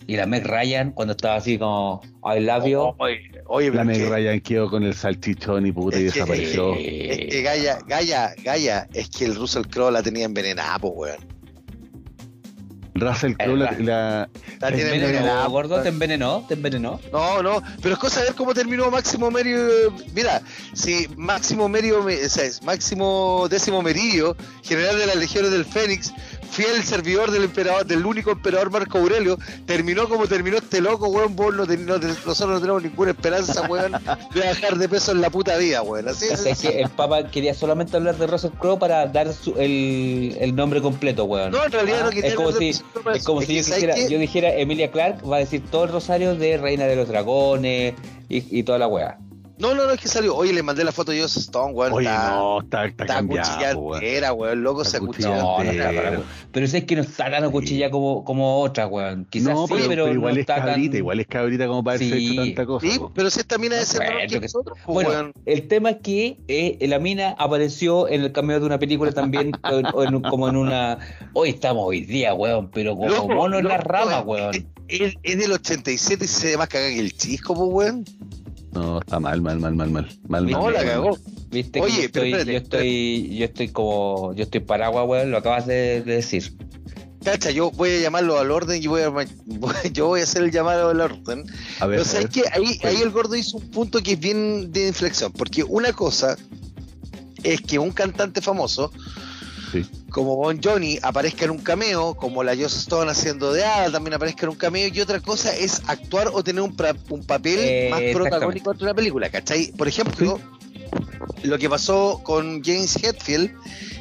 Y la Meg Ryan, cuando estaba así como I love you. Oye, oye, La que- Ryan quedó con el salchichón y puta y que- desapareció. Es que Gaia, Gaia, Gaia, es que el Russell Crowe la tenía envenenada, pues, weón. Russell Crowe, la, El- la- La ¿Te tiene envenenó, envenenada. gordo? ¿Te envenenó? ¿Te envenenó? No, no, pero es cosa de ver cómo terminó Máximo Merio. Mira, si Máximo Merio, o sea, es Máximo Décimo Meridio, general de las legiones del Fénix, fiel servidor del emperador, del único emperador Marco Aurelio, terminó como terminó este loco, weón. Vos no ten- no ten- nosotros no tenemos ninguna esperanza, weón, de bajar de peso en la puta vida, weón. Así es. es que el Papa quería solamente hablar de Russell Crowe para dar su- el, el nombre completo, weón. No, en realidad Ah, no quería es como si, es como si yo, ¿sabes dijera, qué? yo dijera Emilia Clark va a decir todo el rosario de Reina de los Dragones y, y toda la weá. No, no, no, es que salió. Oye, le mandé la foto de Joss Stone, weón. Oye, está, no, está, está está cambiado, cuchillada weón. entera, weón. Loco Está se acuchilló. No, no para- Pero si es que no está tan cuchilla como, como otra, weón. Quizás no, sí, pero, pero, pero igual no es está cabrita, tan... igual es cabrita como para Sí. hecho tanta cosa. Sí, pero si esta mina No debe ser menor encuentro que nosotros, pues, Bueno, weón. el tema es que eh, la mina apareció en el cameo de una película también, o en- en- como en una... Hoy estamos hoy día, weón, pero como Loco, mono en las loco, ramas, weón. Es, es del 87 y se ve más cagada que el chisco, pues, weón. No, está mal, mal, mal, mal, mal. mal, No, mal, la cagó. Viste Oye, que yo pero estoy, espérate, yo estoy, yo estoy como, yo estoy paraguas, weón, lo acabas de, de decir. Cacha, yo voy a llamarlo al orden y voy a, yo voy a hacer el llamado al orden. A ver, Pero a sabes que ahí, ahí el gordo hizo un punto que es bien de inflexión, porque una cosa es que un cantante famoso Sí. como Bon Johnny aparezca en un cameo, como la Joss Stone haciendo de Ada también aparezca en un cameo, y otra cosa es actuar o tener un, pra- un papel Eh, más protagónico de una película, ¿cachai? Por ejemplo, lo que pasó con James Hetfield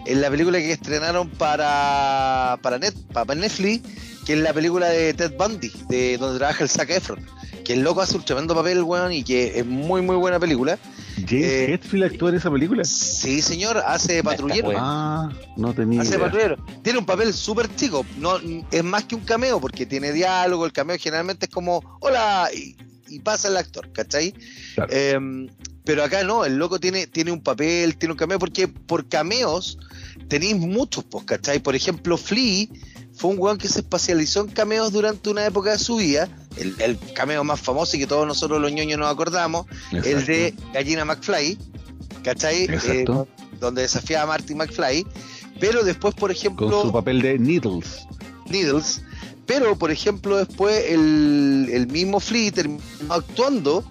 en la película que estrenaron para, para, Net, para Netflix, que es la película de Ted Bundy, de donde trabaja el Zac Efron. Que el loco hace un tremendo papel, weón, y que es muy, muy buena película. ¿James Eh, Hetfield actúa en esa película? Sí, señor, hace patrullero. Ah, no tenía Hace idea. patrullero. Tiene un papel súper chico. No, es más que un cameo, porque tiene diálogo. El cameo generalmente es como, hola, y, y pasa el actor, ¿cachai? Claro. Eh, pero acá no, el loco tiene, tiene un papel, tiene un cameo, porque por cameos tenéis muchos, pues, ¿cachai? Por ejemplo, Flea fue un weón que se especializó en cameos durante una época de su vida. El, el cameo más famoso y que todos nosotros los ñoños nos acordamos, el Exacto. de Gallina McFly, ¿cachai? Eh, donde desafiaba a Marty McFly. Pero después, por Con ejemplo, su papel de Needles. Needles. Pero, por ejemplo, después el, el mismo Flea terminó actuando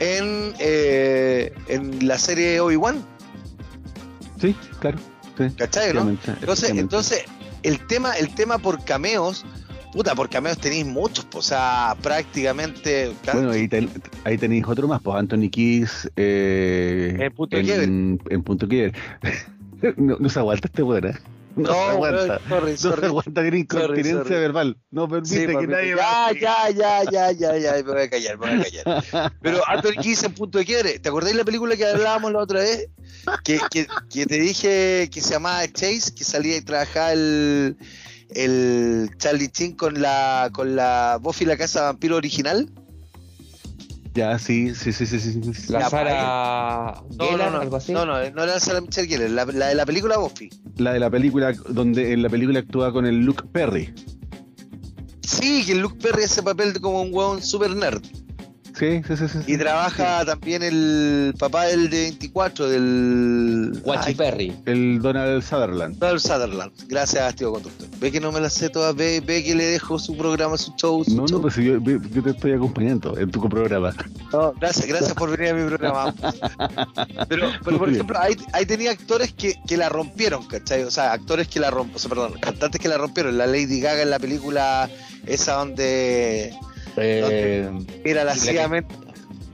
en, eh, en la serie Obi-Wan, Sí, claro. Sí. ¿cachai? ¿no? Entonces, entonces el tema, el tema por cameos, puta, por cameos tenéis muchos, pues, o sea, prácticamente. Bueno, ahí, ten- ahí tenéis otro más, pues Anthony Kiss eh, En Punto en, Quiebre. en Punto Quiebre. no, no se aguanta este weón, ¿eh? No, se aguanta. weón, sorry, No se sorry. aguanta, tiene incontinencia sorry. verbal. No permite Sí, que nadie ya, ya, ya, ya, ya, ya, me voy a callar, me voy a callar. Pero Anthony Kiss en punto de quiebre, ¿te acordáis la película que hablábamos la otra vez? Que, que, que te dije que se llamaba Chase, que salía y trabajaba el, el Charlie Chin con la con la Buffy la casa vampiro original. Ya, sí, sí, sí, sí, sí. sí. La Ya, Sara No, no, no, algo así. no, no, no era Sarah Michelle Gellar, la, la de la película Buffy. La de la película, donde en la película actúa con el Luke Perry. Sí, que Luke Perry hace papel de como un hueón super nerd. Sí, sí, sí. sí, sí. Y trabaja también el papá del de 24, del... Guachi Ay, Perry. El Donald Sutherland. Donald Sutherland. Gracias, tío conductor. Ve que no me las sé todas, ve, ve que le dejo su programa, su show. Su No, show. no, pues yo, yo te estoy acompañando en tu programa. No, gracias, gracias por venir a mi programa. Pero, pero por ejemplo, ahí, ahí tenía actores que, que la rompieron, ¿cachai? O sea, actores que la rompieron, o sea, perdón, cantantes que la rompieron. La Lady Gaga en la película esa donde Eh, era La la que- ciegamente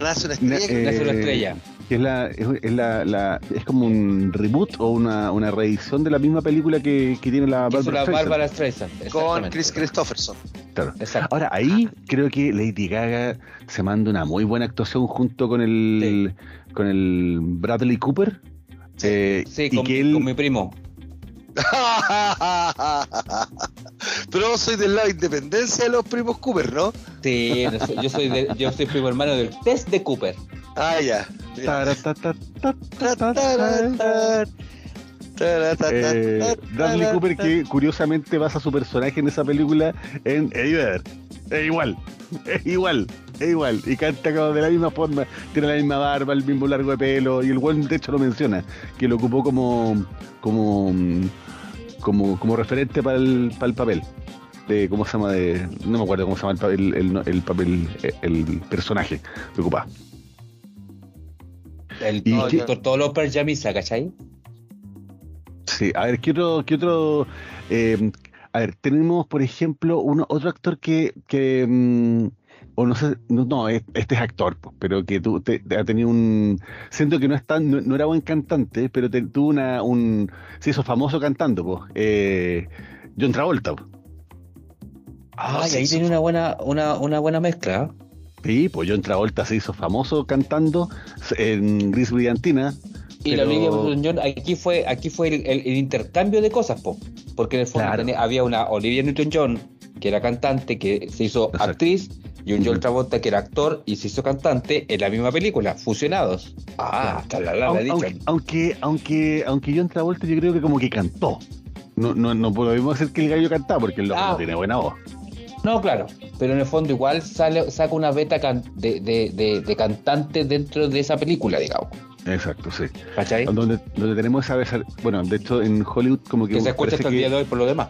nace una Na- estrella. eh, Nace una estrella. Que es la, es, es la, la- es como un reboot o una, una reedición de la misma película que, que tiene la Barbara. Bárbara Streisand. con. Chris Christopherson. Claro. Exacto. Ahora, ahí creo que Lady Gaga se manda una muy buena actuación junto con el con el Bradley Cooper. Eh, Sí, y con, que mi- él, con mi primo. Pero vos sois del lado de independencia de los primos Cooper, ¿no? Sí, no soy- yo soy de- yo soy primo hermano del test de Cooper. Ah, ya. Eh, Bradley Cooper que curiosamente basa su personaje en esa película en Eddie Vedder. Es igual, es igual, es igual. Y canta como de la misma forma, tiene la misma barba, el mismo largo de pelo. Y el buen de hecho lo menciona, que lo ocupó como como como, como referente para el, para el papel. De, ¿Cómo se llama? De, no me acuerdo cómo se llama el, el, el- el papel, el personaje que ocupaba. El ¿Y todo- todo- todos los Perjamisa, ¿cachai? Sí, a ver, ¿qué otro, qué otro eh, a ver, tenemos, por ejemplo, uno, otro actor que, que mm, o no sé, no, no, es- este es actor, pues, pero que tú, te- te ha tenido un, siento que no es tan, no, no era buen cantante, pero te- tuvo una, un, se hizo famoso cantando, pues, eh, John Travolta, pues. Ah, sí, ahí tiene una buena, una, una buena mezcla. ¿eh? Sí, pues John Travolta se hizo famoso cantando en Gris Brillantina. Y la Olivia Newton-John, aquí fue, aquí fue el, el- el intercambio de cosas, po. porque en el fondo Claro. tenía- había una Olivia Newton-John que era cantante, que se hizo Exacto. actriz, y un. John Travolta que era actor y se hizo cantante en la misma película, fusionados. Ah, la la, aunque, aunque, aunque, aunque John Travolta yo creo que como que cantó. No, no, no podemos hacer que el gallo cantaba porque el loco Ah. no tiene buena voz. No, claro, pero en el fondo igual sale, saca una beta can- de, de, de, de cantante dentro de esa película, digamos. Exacto, sí. ¿Cachai? Donde, donde tenemos esa vez, bueno, de hecho en Hollywood como que Que se escucha hasta el día de hoy por lo demás.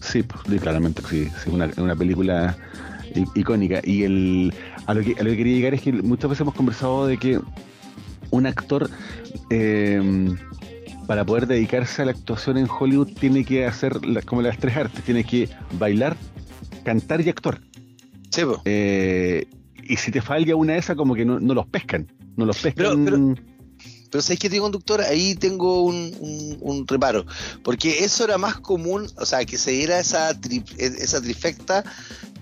Sí, pues, claramente, sí, sí, una, una película icónica. Y el, a, lo que, a lo que quería llegar es que muchas veces hemos conversado de que un actor, eh, para poder dedicarse a la actuación en Hollywood, tiene que hacer la- como las tres artes, tiene que bailar, cantar y actuar. Sí. Eh, y si te falla una de esas, como que no, no los pescan. No los pescan. Pero- pero- Pero ¿sabes qué, tío conductor? Ahí tengo un, un- un reparo. Porque eso era más común, o sea, que se diera esa, tri- esa trifecta,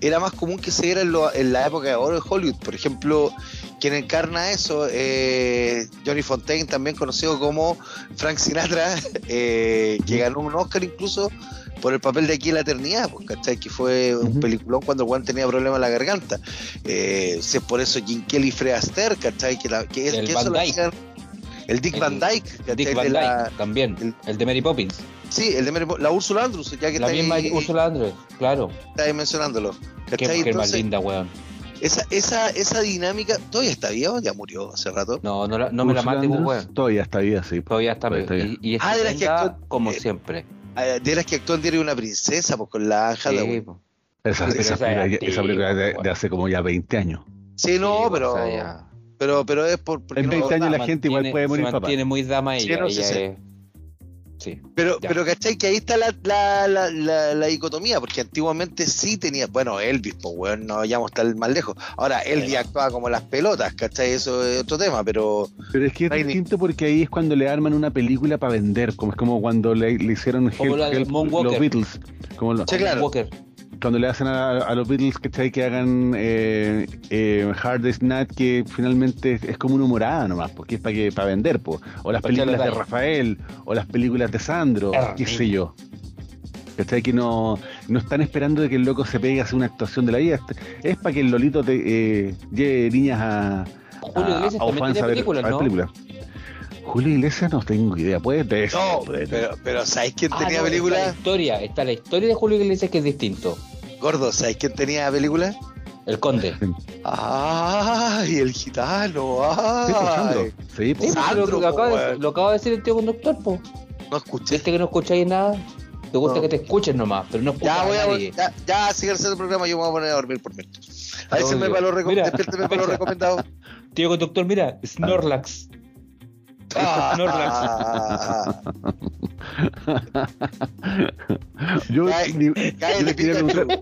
era más común que se diera en, lo- en la época de oro de Hollywood. Por ejemplo, quien encarna eso, eh, Johnny Fontaine, también conocido como Frank Sinatra, eh, que ganó un Oscar incluso por el papel de aquí en la eternidad, pues, ¿cachai? Que fue un peliculón cuando Juan tenía problemas en la garganta. Eh, si es por eso Jim Kelly y Fred Astaire, ¿cachai? Que, la- que, El que eso lo hacían- El Dick El Van Dyke, ¿cachai? Dick Van la- Dyke también. el- El, de Mary Poppins. sí, el de Mary Po- la Úrsula Andrews, ya que La está misma ahí, Úrsula Andrés, claro. está ahí mencionándolo. Qué mujer más Entonces, linda, weón. esa, esa, esa dinámica, ¿todavía está viva o ya murió hace rato? No, no, la- no me la Ursula mate, weón. Todavía está vida, sí. Todavía está, Todavía está y, y Ah, de las que estupenda actúa- como eh, siempre. Ah, De las que Diario de una Princesa, pues con la Anja Sí. Esa, esa esa película, es esa película antigua, de, de hace como ya 20 años. Sí, no, Sí, pero, o sea, ya. Pero, pero es por, En no- 20 años la gente igual puede morir, Se papá. mantiene muy dama Sí, ella. no, sí, ella sí. es- Sí. Pero, Ya. pero ¿cachai? Que ahí está la, la, la, la, la dicotomía, porque antiguamente sí tenía, bueno, Elvis, pues weón, no vayamos tan más lejos. Ahora, Elvis actuaba como las pelotas, ¿cachai? Eso es otro tema, pero Pero es que es distinto porque ahí es cuando le arman una película para vender, como es como cuando le, le hicieron Como Help, Help Moonwalker. los Beatles, como lo- Sí, claro. Walker. Cuando le hacen a, a los Beatles ¿cachai? que hagan eh, eh, Hard Day's Night, que finalmente es, es como una humorada nomás, porque es para que para vender, po. o las películas de. Rafael, o las películas de Sandro, Ah, qué sé yo. ¿Cachai? Que no, no están esperando de que el loco se pegue a hacer una actuación de la vida. Es para que el Lolito te eh, lleve niñas a, Julio a- a fans a ver- películas, a ver ¿no? películas. Julio Iglesias no tengo idea, puede ser, no, pero, pero ¿sabes quién Ah, tenía no, Está la película? historia, está la historia de Julio Iglesias que es distinto. Gordo, ¿sabes quién tenía película? El Conde. ¡Ay, el gitano! ¡Ay! Sí, pues. Sí, pues, Sandro, lo, acaba de, weón. lo acaba de decir el tío conductor, po. No escuché. Viste que no escucháis nada. Te gusta No. que te escuchen nomás, pero no escuchas Ya voy a a nadie. ya, ya sigue el programa, yo me voy a poner a dormir por mientras. Avísenme Obvio. para los, reco Mira, despiérteme para los fecha. recomendados. Tío conductor, mira, Snorlax. Snorlax. Ah, Yo, ni- yo les quería preguntar,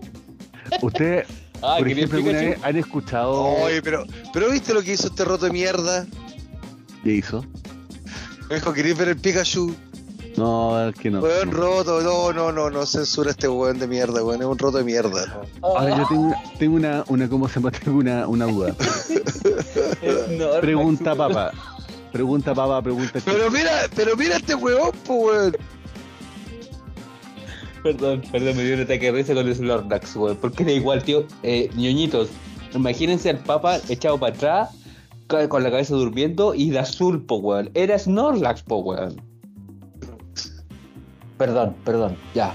¿ustedes, Ah, por ejemplo, alguna vez han escuchado Oye, pero, pero ¿viste lo que hizo este roto de mierda? qué hizo? Me dijo, ¿queréis ver el Pikachu? No, es que no. Weón no. roto, no, no, no, no censura este weón de mierda, weón, es un roto de mierda. Ahora yo tengo, tengo una, una, ¿cómo se llama? Tengo una, una duda. Pregunta papá. Pregunta papá, pregunta Pero mira, pero mira este weón, po, weón. Perdón, perdón, me dio un ataque de risa con el Snorlax, weón. Porque era igual, tío. Eh, ñoñitos, imagínense al Papa echado para atrás, con la cabeza durmiendo y de azul, po, weón. Era Snorlax, po, weón. Perdón, perdón, ya.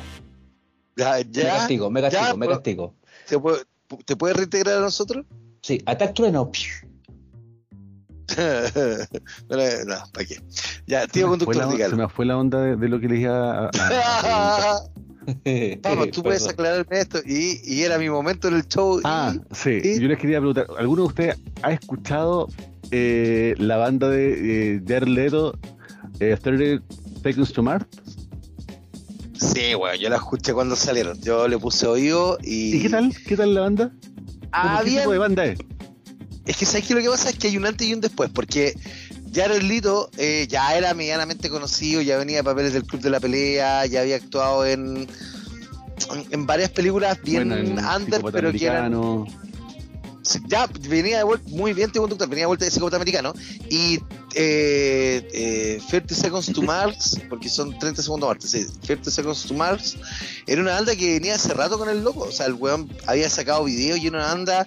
Ya, Me ya. castigo, me castigo, ya, me castigo. ¿Te puede, ¿Te puedes reintegrar a nosotros? Sí, ataque trueno. no, no, ¿para qué? Ya, tío se me fue conductor, la- Se dígalo. me fue la onda de, de lo que le iba a, a- a. Vamos, tú puedes aclararme esto. Y, y era mi momento en el show. y- Ah, sí. ¿Y? Yo les quería preguntar, ¿alguno de ustedes ha escuchado eh, la banda de eh, Jared Leto, eh, 30 Seconds to Mars? Sí, weón, yo la escuché cuando salieron. Yo le puse oído y. ¿Y qué tal? ¿Qué tal la banda? Ah, ¿Cómo- ¿Qué tipo de banda es? Es que sabes que lo que pasa es que hay un antes y un después, porque Jared Leto eh, ya era medianamente conocido, ya venía de papeles del Club de la Pelea, ya había actuado en, en, varias películas bien Bueno, under, pero que eran ya venía de vuelta, muy bien te conductor, venía de vuelta de psicópata americano y eh, eh, 30 Seconds to Mars, porque son 30 segundos Marte, sí, 30 Seconds to Mars, era una banda que venía hace rato con el loco, o sea, el weón había sacado videos y era una banda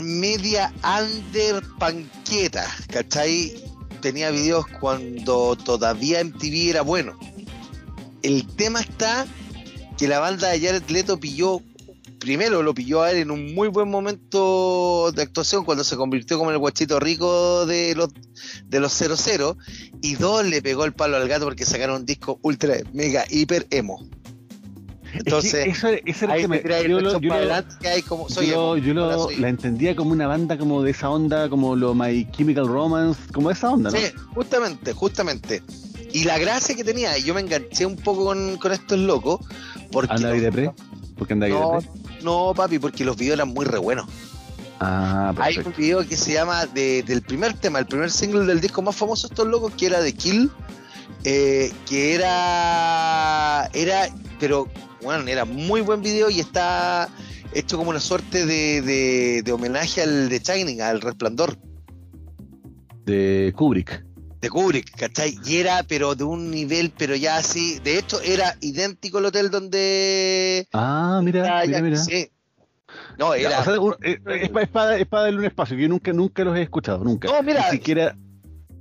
media under panqueta, ¿cachai? Tenía videos cuando todavía MTV era bueno. El tema está que la banda de Jared Leto pilló primero lo pilló a él en un muy buen momento de actuación cuando se convirtió como el guachito rico de los de los 00 y dos le pegó el palo al gato porque sacaron un disco ultra mega hiper emo entonces es que eso, era que me yo lo- yo lo- como soy yo, emo, yo lo- soy la entendía como una banda como de esa onda, como lo My Chemical Romance, como esa onda, ¿no? Sí, justamente, justamente. Y la gracia que tenía, y yo me enganché un poco con, con estos locos, porque ¿Anda los- de pre? Porque anda no, no, papi, porque los videos eran muy re buenos. Ah, Hay un video que se llama de- del primer tema, el primer single del disco más famoso de estos locos, que era de Kill, eh, que era, era, pero bueno, era muy buen video y está hecho como una suerte de, de- de homenaje al de Shining, al Resplandor De Kubrick. de Kubrick, ¿cachai? Y era, pero de un nivel, pero ya así, de hecho era idéntico al hotel donde... Ah, mira, mira, mira. sí. No, Ya, era... o sea, un- eh, es, para, es para- es para darle un espacio, que yo nunca, nunca los he escuchado, nunca. No, mira, Ni siquiera.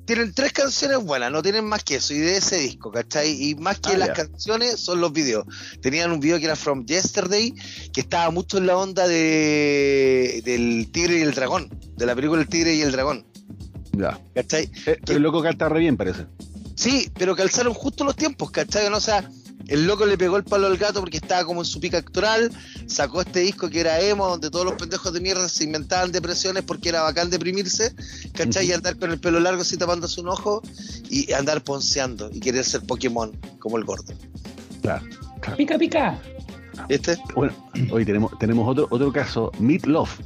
Tienen tres canciones buenas, no tienen más que eso, y de ese disco, ¿cachai? Y más que Ah, las canciones son los videos. Tenían un video que era From Yesterday, que estaba mucho en la onda de del Tigre y el Dragón, de la película El Tigre y el Dragón, Ya. ¿cachai? Eh, el loco canta re bien, parece. Sí, pero calzaron justo los tiempos, ¿cachai? No, o sea, el loco le pegó el palo al gato porque estaba como en su pica actoral, sacó este disco que era emo, donde todos los pendejos de mierda se inventaban depresiones porque era bacán deprimirse, ¿cachai? Y andar con el pelo largo así tapándose un ojo y andar ponceando y querer ser Pokémon, como el gordo. Claro. Pica, pica. ¿Viste? Bueno, hoy tenemos, tenemos otro, otro caso, Meat Love.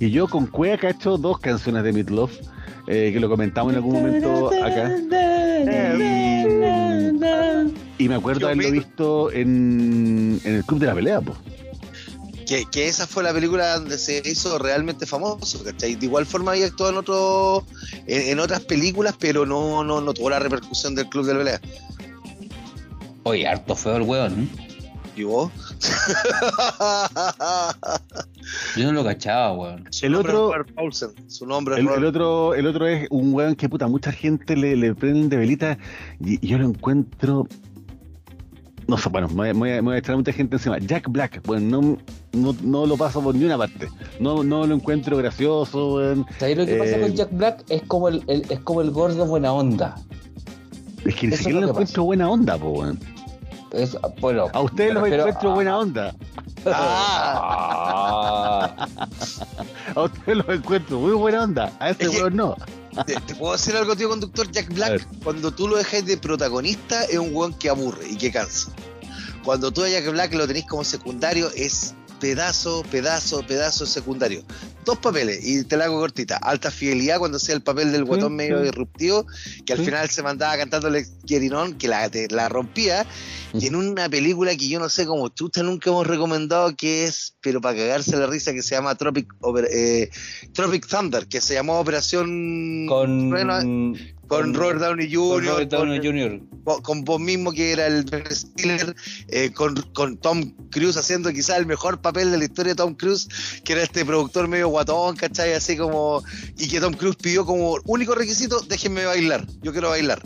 Y yo con Cuea he hecho dos canciones de Meat Love, eh, que lo comentamos en algún momento acá. Y me acuerdo haberlo vi- visto en, en el Club de la Pelea, pues. Que, que esa fue la película donde se hizo realmente famoso, ¿cachai? De igual forma había actuado en otro, en, en otras películas, pero no, no, no tuvo la repercusión del Club de la Pelea. Oye, harto feo el weón. ¿Y vos? Yo no lo cachaba, weón. Su El otro- Paulsen. Su nombre el otro, el otro es un weón que puta, mucha gente le, le prende velita y, y yo lo encuentro. No sé, bueno, me, voy a- me voy a- me voy a echar mucha gente encima. Jack Black, bueno, no, no, no lo paso por ni una parte. No, no lo encuentro gracioso, weón. ¿Sabes lo que pasa Eh, con Jack Black? Es como el, el- es como el gordo buena onda. Es que ni Eso siquiera lo encuentro buena onda, po, weón. Es, bueno, A ustedes los encuentro a- buena onda. Ah. A ustedes los encuentro muy buena onda. A este Es que- weón no. ¿Te, te puedo decir algo, tío conductor? Jack Black, cuando tú lo dejas de protagonista, es un weón que aburre y que cansa. Cuando tú a Jack Black lo tenés como secundario, es pedazo, pedazo, pedazo secundario. Dos papeles, y te la hago cortita. Alta fidelidad cuando sea el papel del guatón Sí, medio sí. disruptivo, que al Sí. final se mandaba cantándole Querinón, que la, te- la rompía. Y en una película que yo no sé cómo chuta nunca hemos recomendado, que es, pero para cagarse la risa, que se llama Tropic, Oper- eh, Tropic Thunder, que se llamó Operación con, Trueno, con Robert Downey con Jr., Robert Downey con, Jr. con- con vos mismo que era el Stiller, eh, con, con Tom Cruise haciendo quizás el mejor papel de la historia de Tom Cruise, que era este productor medio guatón, ¿cachai? Así como, y que Tom Cruise pidió como único requisito, déjenme bailar, yo quiero bailar.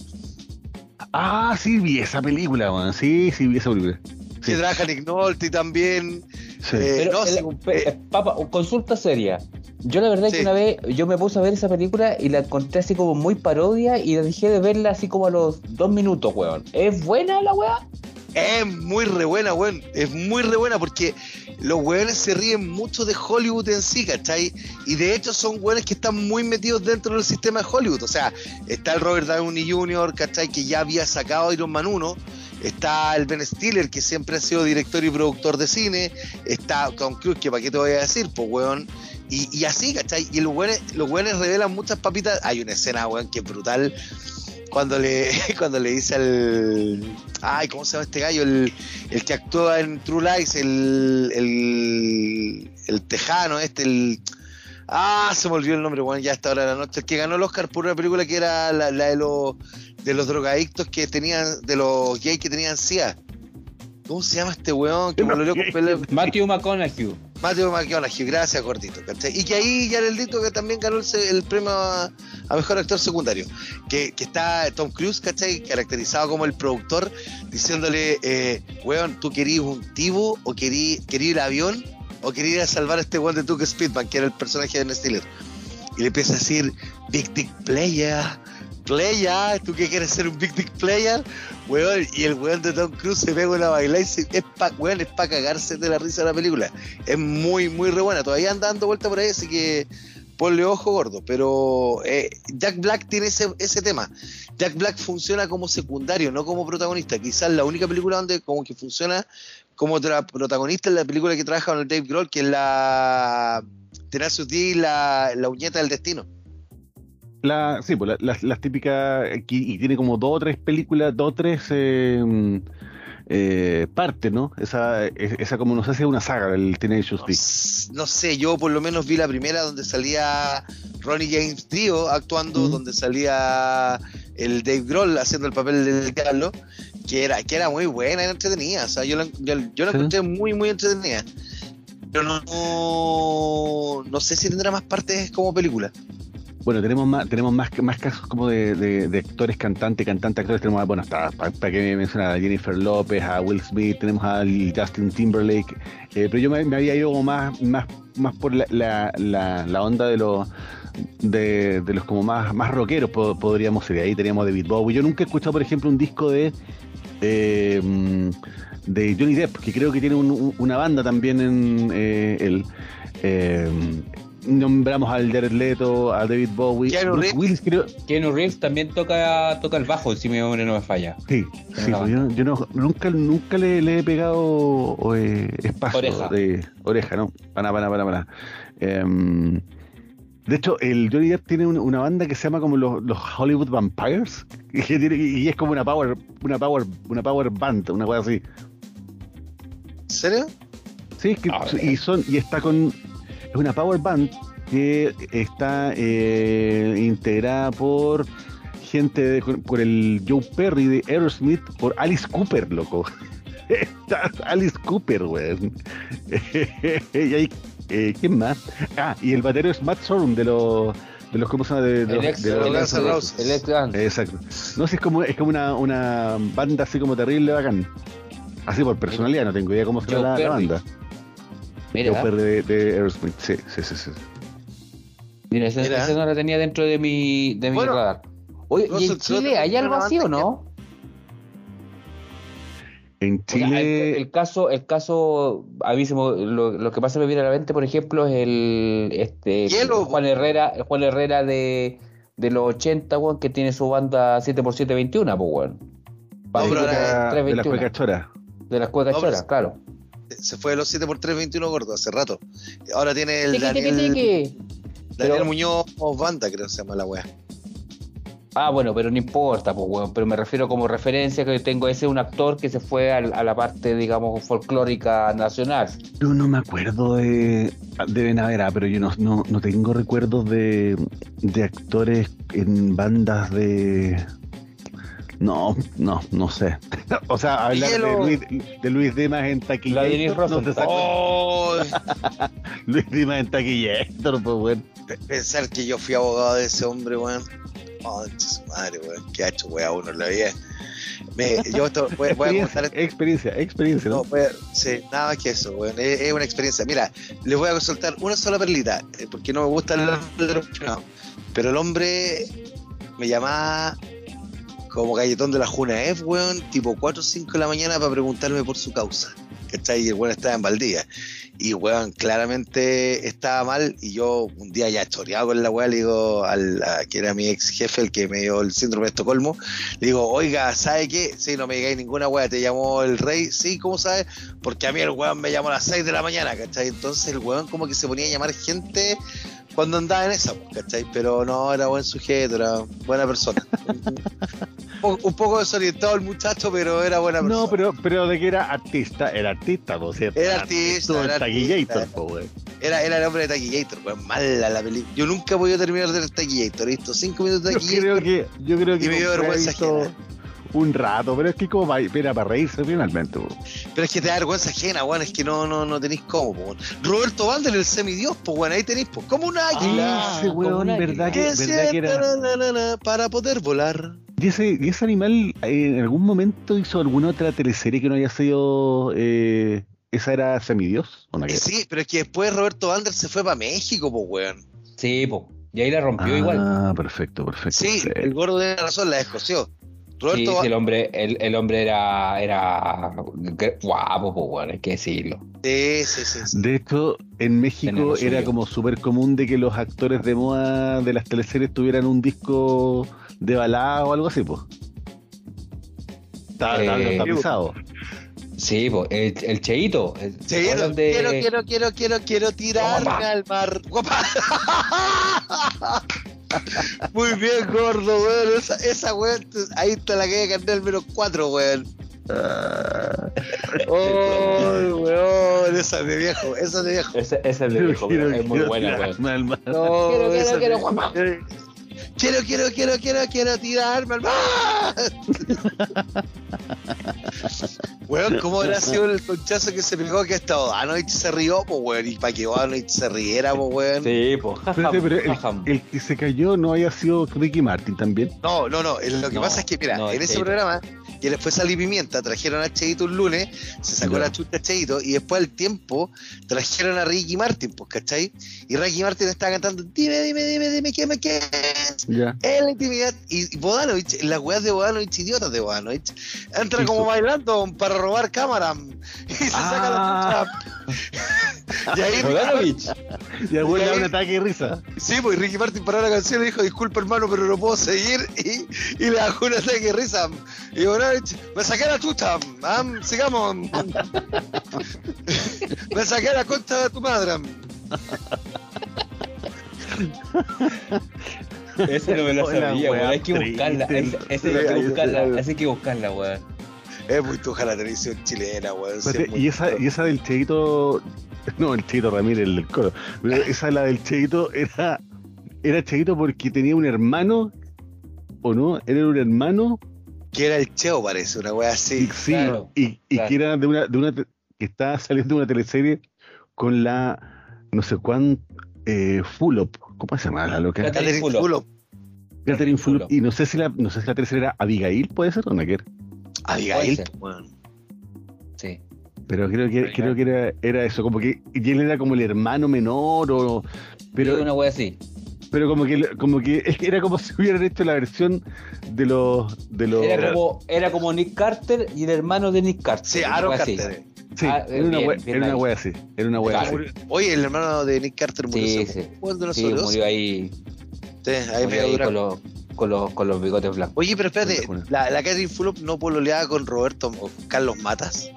Ah, sí, vi esa película, weón. Sí, sí, vi esa película. Sí. Que trabaja Nick Nolte también. Sí. Eh, Pero, no, el- sí, eh, papa, consulta seria. Yo la verdad Sí. que una vez yo me puse a ver esa película y la encontré así como muy parodia y la dejé de verla así como a los dos minutos, weón. ¿Es buena la weá? Es muy re buena, weón. Es muy re buena porque los weones se ríen mucho de Hollywood en sí, ¿cachai? Y de hecho son weones que están muy metidos dentro del sistema de Hollywood. O sea, está el Robert Downey Jr., ¿cachai? Que ya había sacado Iron Man 1. Está el Ben Stiller, que siempre ha sido director y productor de cine. Está Tom Cruise, que para qué te voy a decir, pues, weón. Y, y así, ¿cachai? Y los weones, los weones revelan muchas papitas. Hay una escena, weón, que es brutal. Cuando le, cuando le dice al. Ay, ¿cómo se llama este gallo? El, el que actúa en True Lies, el, el, el tejano, este, el. Ah, se me olvidó el nombre, weón, ya a esta hora de la noche. El que ganó el Oscar por una película que era la, la de los de los drogadictos que tenían, de los gays que tenían CIA. ¿Cómo se llama este weón? Que Matthew McConaughey. Matthew McConaughey, gracias, gordito. ¿cachai? Y que ahí ya el Dito que también ganó el, premio a, a mejor actor secundario. Que, que está Tom Cruise, ¿cachai? Caracterizado como el productor, diciéndole, eh, weón, ¿tú querías un tibo o querías querí el avión o querías ir a salvar a este weón de Duke Speedman, que era el personaje de Ben Stiller? Y le empieza a decir, Big Dick Player, Player, ¿tú qué quieres ser un Big Dick Player? Weón, y el weón de Tom Cruise se pega una baila y se- es pa, weón, es pa cagarse de la risa de la película. Es muy, muy re buena. Todavía anda dando vuelta por ahí, así que ponle ojo gordo. Pero eh, Jack Black tiene ese, ese tema. Jack Black funciona como secundario, no como protagonista. Quizás la única película donde como que funciona como protagonista en la película que trabaja con el Dave Grohl, que es la Tenacious D la, la uñeta del destino. La, sí, pues la- las, las típicas. Y tiene como dos o tres películas, dos o tres eh, eh, partes, ¿no? Esa, es- esa como no sé si es una saga, el Tenacious No, no sé, yo por lo menos vi la primera donde salía Ronnie James Dio actuando, Mm. donde salía el Dave Grohl haciendo el papel del diablo, que era, que era muy buena y entretenida. O sea, yo la, yo, yo la Sí. encontré muy, muy entretenida. Pero no, no sé si tendrá más partes como película. Bueno, tenemos más, tenemos más, más casos como de, actores, cantantes, cantantes, actores. Tenemos, bueno, hasta para que mencionar a Jennifer López, a Will Smith, tenemos a Justin Timberlake. eh, pero yo me, me había ido más, más, más por la, la, la, onda de los de, los como más, más rockeros, po- podríamos ser. Ahí teníamos David Bowie. Yo nunca he escuchado, por ejemplo, un disco de eh, de Johnny Depp, que creo que tiene un- un- una banda también en eh, el. eh, nombramos al Jared Leto, a David Bowie. Keanu Bruce Reeves. Willis, creo. Keanu Reeves también toca, toca el bajo, si mi memoria no me falla. Sí, sí, yo, yo no, nunca, nunca le, le he pegado eh, espacio Oreja. de oreja, ¿no? Para, para, para, para. Em, de hecho, el Johnny Depp tiene un- una banda que se llama como los, los Hollywood Vampires y, que tiene- y es como una power, una power, una power band, una cosa así. ¿En serio? Sí, es que- Ah, y son y está con es una power band que está eh, integrada por gente de- por el Joe Perry de Aerosmith, por Alice Cooper, loco. Está Alice Cooper, weón. y hay eh, ¿quién más? Ah, y el batero es Matt Sorum de los de los ¿cómo se llama? De, de El los- ex, de de el. Exacto. No sé, es como, es como una, una banda así como terrible bacán. Así por personalidad, no tengo idea cómo será la, la banda. Mira, de, de Aerosmith, sí, sí, sí, sí. mira, ese, Mira. ese no la tenía dentro de mi, de mi Bueno, radar. Oye, ¿y en Chile hay algo así o no? En O sea, el, Chile, el caso, el caso, a mí se me- lo, lo que pasa me viene a la mente, por ejemplo, es el este Hielo. Juan Herrera, el Juan Herrera de, de los 80, weón, que tiene su banda 7x721, pues weón. Para de la 321, cueca chora. de las cuecas No, choras, claro. Se fue de los 7 por 3 21 gordo hace rato. Ahora tiene el Daniel. Daniel Pero- Muñoz Banda, creo que se llama la wea. Ah, bueno, pero no importa, pues, weón. Pero me refiero como referencia que yo tengo ese un actor que se fue al- a, la parte, digamos, folclórica nacional. Yo no me acuerdo de. Deben haber, ah, pero yo no, no, no tengo recuerdos de, de actores en bandas de. No, no, no sé. o sea, hablar de. Luis, de Luis Dimas en taquilla. No te Oh, Luis Dimas en taquillator, pues, weón. pensar que yo fui abogado de ese hombre, weón. Oh, su madre, weón. ¿Qué ha hecho, weón, uno en la vida? Me, yo esto, voy, voy a contar Experiencia, experiencia, experiencia, No, ¿no? pues, sí, nada más que eso, weón. Es, es una experiencia. Mira, les voy a soltar una sola perlita, eh, porque no me gusta el de los primados. Pero el hombre me llamaba como galletón de la Juna F, weón, tipo 4 o 5 de la mañana para preguntarme por su causa. ¿Cachai? Y el weón estaba en Valdía. Y weón, claramente estaba mal. Y yo un día ya choreado con la weá, le digo al que era mi ex jefe, el que me dio el síndrome de Estocolmo, le digo, oiga, ¿sabe qué? Sí, no me digáis ninguna weá, te llamó el rey, sí, ¿cómo sabes? Porque a mí el weón me llamó a las 6 de la mañana, ¿cachai? Entonces el weón como que se ponía a llamar gente cuando andaba en esa, ¿cachai? Pero no, era buen sujeto, era buena persona. un, poco, un poco desorientado el muchacho, pero era buena persona. No, pero, pero de que era artista, era artista, ¿no es cierto? Era artista, era artista. po. Era, era el hombre de Taquillator, weón, mala la película. Yo nunca he podido terminar de ver Taquillator, visto 5 minutos de Yo Taquillator. creo que, yo creo que Y me dio vergüenza ajena. un rato, pero es que como era para reírse finalmente. Pero es que te da vergüenza ajena, weón, es que no, no, no tenéis cómo, weón. Roberto Vander, el semidios, pues weón, ahí tenéis, pues, como un águila. Ah, ese weón, como un águila. ¿verdad que, que verdad que era? sienta na, na, na, para poder volar. ¿Y ese, y ese animal eh, en algún momento hizo alguna otra teleserie que no haya sido. eh, ¿Esa era Semidios? ¿O no? Sí, pero es que después Roberto Vander se fue para México, pues weón. Sí, pues. Y ahí la rompió ah, igual. perfecto, perfecto. Sí, el gordo tiene razón, la descoció. Sí, Roberto sí, el hombre, el, el hombre era, era guapo, pues bueno, hay que decirlo. Sí, sí, sí. sí. De hecho, en México era como súper común de que los actores de moda de las teleseries tuvieran un disco de balada o algo así, pues. Estaba, estaba Eh. Sí, po, el, el Cheito. el- de- quiero, quiero, quiero, quiero, quiero tirarme Guapa. al mar. Guapa. Muy bien, gordo, weón. Esa, esa weón, ahí está la que ganar el menos cuatro, weón. Oh, weón, esa es de viejo, esa es de viejo. Ese, ese es de viejo, Quiero- es muy buena, weón. No, Quiero, quiero, esa quiero, de- guapa. Quiero, quiero, quiero, quiero, quiero tirarme al mar. Weón, ¿cómo habrá sido el conchazo que se pegó que hasta Odanovich se rió, pues weón? Y para que Odanovich se riera, pues weón. Sí, pues, el, el que se cayó no haya sido Ricky Martin también. No, no, no. Lo que No, pasa es que, mira, no, en ese Cheito. programa, que después salí pimienta, trajeron a Cheito un lunes, se sacó la chucha Cheito, y después al tiempo trajeron a Ricky Martin, pues, ¿cachai? Y Ricky Martin estaba cantando, dime, dime, dime, dime, ¿qué me quieres? Ya. En la intimidad. Y Bodanovich, las weas de Bodanovich, idiotas de Bodanovich, entra como bailando para robar cámara. Y se saca Ah. la chucha. y ahí Bodanovich. Ya güey, Y da un ataque de risa. Sí, pues y Ricky Martin paró la canción y dijo, disculpa hermano, pero no puedo seguir. Y, y le bajó un ataque de risa. Y Bodanovich, me saqué la chucha. am, sigamos. me saqué la concha de tu madre. Ese no me lo Hola, sabía, weón. Hay que buscarla. ese no hay que buscarla. hay que buscarla, weón. Es muy tuja la televisión chilena, weón. y esa, y esa del Cheito, no, el Cheito Ramírez, el del coro. Pero esa la del Cheito era, era Cheito porque tenía un hermano, ¿o no? Era un hermano, Que era el Cheo, parece, una wea y, así. sí, claro, y, y claro. que era de una, de una, que estaba saliendo de una teleserie con la, no sé cuán, eh, Fulop, ¿cómo se llama la loca? Catherine Fulop. Fulop. Catherine Fulop, y no sé si la, no sé si la tercera era Abigail, puede ser, o no, que Abigail. Sí. Pero creo que, Abigail. creo que era, era eso, como que y él era como el hermano menor, o, Pero pero, una wea así. Pero como que, como que era como si hubieran hecho la versión de los, de los, Era como, era como Nick Carter y el hermano de Nick Carter. Sí, Aaron. Carter. sí, Ah, era una, bien, wea, bien era una wea así, era una wea Claro. así. Oye, el hermano de Nick Carter murió Sí, sí. de Sí, nosotros. murió ahí, Sí, ahí murió ahí con, los, con, los, con los bigotes blancos. Oye, pero espérate, la, la Catherine Fulop no pololeaba con Roberto o Carlos Matas.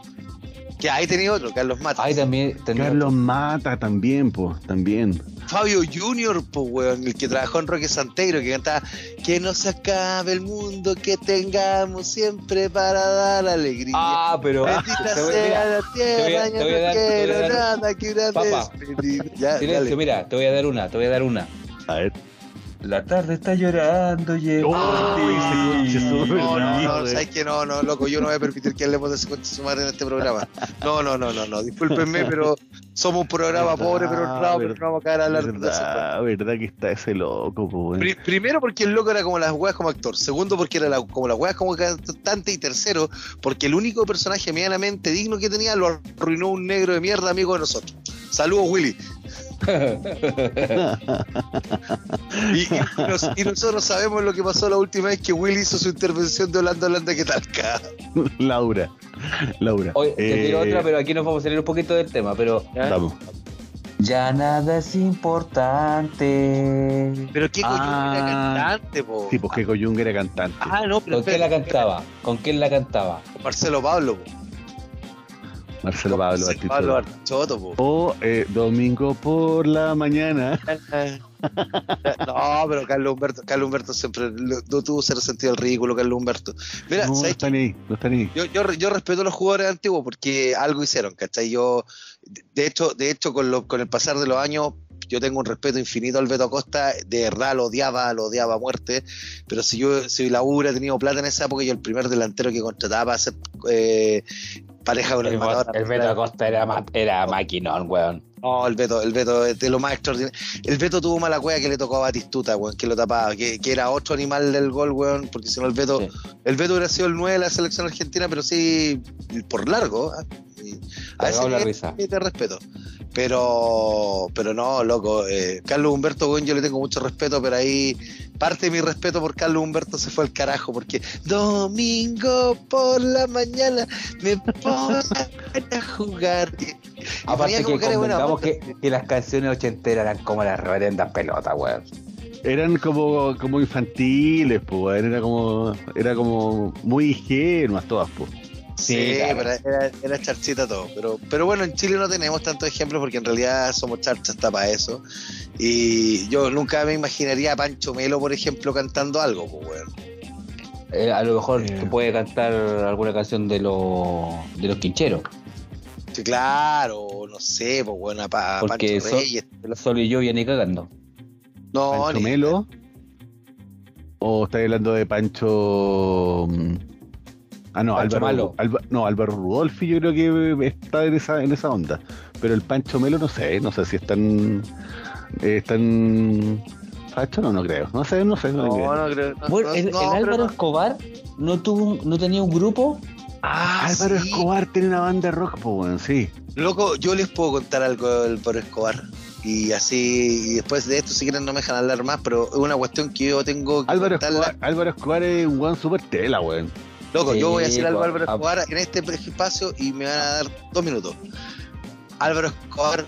Que ahí tenía otro, Carlos Matas. Ahí también tendría- Carlos Mata también, pues, también. Fabio Junior, pues, weón, el que trabajó en Roque Santeiro, que cantaba Que no se acabe el mundo, que tengamos siempre para dar alegría. Ah, pero. Bendita te voy- sea la tierra, yo no quiero nada que una Papá. Silencio, dale. mira, te voy a dar una, te voy a dar una. A ver. La tarde está llorando, llegó. Oh, su- No, no, no, sabes que no, no, loco, yo no voy a permitir que hablemos de ese concha de su madre en este programa. No, no, no, no, no, discúlpenme, pero somos un programa Verdad, pobre, pero honrado, pero no vamos a caer a hablar de eso. verdad, verdad que está ese loco, pues, Pri- primero porque el loco era como las weas como actor, segundo porque era la- como las weas como cantante y tercero porque el único personaje medianamente digno que tenía lo arruinó un negro de mierda amigo de nosotros. Saludos Willy. Y, y nos- y nosotros sabemos lo que pasó la última vez que Willy hizo su intervención de Holanda Holanda que talca. Laura. Laura. Oye, te tiro Eh, otra, pero aquí nos vamos a salir un poquito del tema. Pero Vamos. ya nada es importante. Pero qué coño Ah. era cantante, po. Sí, pues que Coyung era cantante. Ah, no, pero ¿Con quién la cantaba? ¿Con quién la cantaba? Marcelo Pablo, po. Marcelo Pablo Marcelo. Pablo. O eh, domingo por la mañana. No, pero Carlos Humberto, Carlos Humberto siempre no tuvo ser sentido el ridículo, Carlos Humberto. Mira, no, no ¿sabes están ahí, no están ahí. Yo, yo, yo respeto a los jugadores antiguos porque algo hicieron, ¿cachai? Yo, de hecho, de hecho con, lo, con el pasar de los años, yo tengo un respeto infinito al Beto Acosta, de verdad lo odiaba, lo odiaba a muerte, pero si yo, si la U hubiera tenido plata en esa época, yo el primer delantero que contrataba para hacer eh, pareja con el, El, matador. el Beto Acosta era, ma- era maquinón, weón. No, el Beto, el Beto es de lo más extraordinario. El Beto tuvo mala cueva que le tocó a Batistuta, weón, que lo tapaba, que, que era otro animal del gol, weón, porque si no el Beto, Sí. el Beto hubiera sido el 9 de la selección argentina, pero sí por largo. ¿ah? A la risa. te respeto. Pero, pero no, loco. eh, Carlos Humberto, weón, yo le tengo mucho respeto, pero ahí parte de mi respeto por Carlos Humberto se fue al carajo, porque domingo por la mañana me pongo a jugar. Aparte que que, que las canciones ochenteras eran como las reverendas pelotas, weón. Eran como, como infantiles, pues, era como, era como muy ingenuas todas, pues. Sí, claro. pero era, era charchita todo. Pero, pero bueno, en Chile no tenemos tantos ejemplos porque en realidad somos charchas hasta para eso. Y yo nunca me imaginaría a Pancho Melo, por ejemplo, cantando algo, pues, weón. Eh, a lo mejor Eh. te puede cantar alguna canción de los de los quincheros. Sí, claro, no sé, pues, bueno, a, Pa- a Porque Pancho so- Reyes. Solo y yo viene cagando. No, Pancho ni- Melo. ¿O estáis hablando de Pancho. Ah, no, Álvaro, Malo. Alba- no, Álvaro Rudolfi yo creo que está en esa, en esa onda. Pero el Pancho Melo no sé, no sé si están. eh, están. ¿Facho? No, no creo. No sé, no sé. No, no, no creo. no, Bueno, no, el, Álvaro no. Escobar no tuvo un- no tenía un grupo. Ah, Álvaro sí. Escobar tiene una banda de rock, pues bueno, sí. Loco, yo les puedo contar algo del Álvaro Escobar. Y así, y después de esto, si quieren, no me dejan hablar más, pero es una cuestión que yo tengo que Álvaro contarla. Escobar, Álvaro Escobar es un weón super tela, weón. Loco, yo voy a decir algo a pues, Álvaro ah. Escobar en este espacio y me van a dar dos minutos. Álvaro Escobar,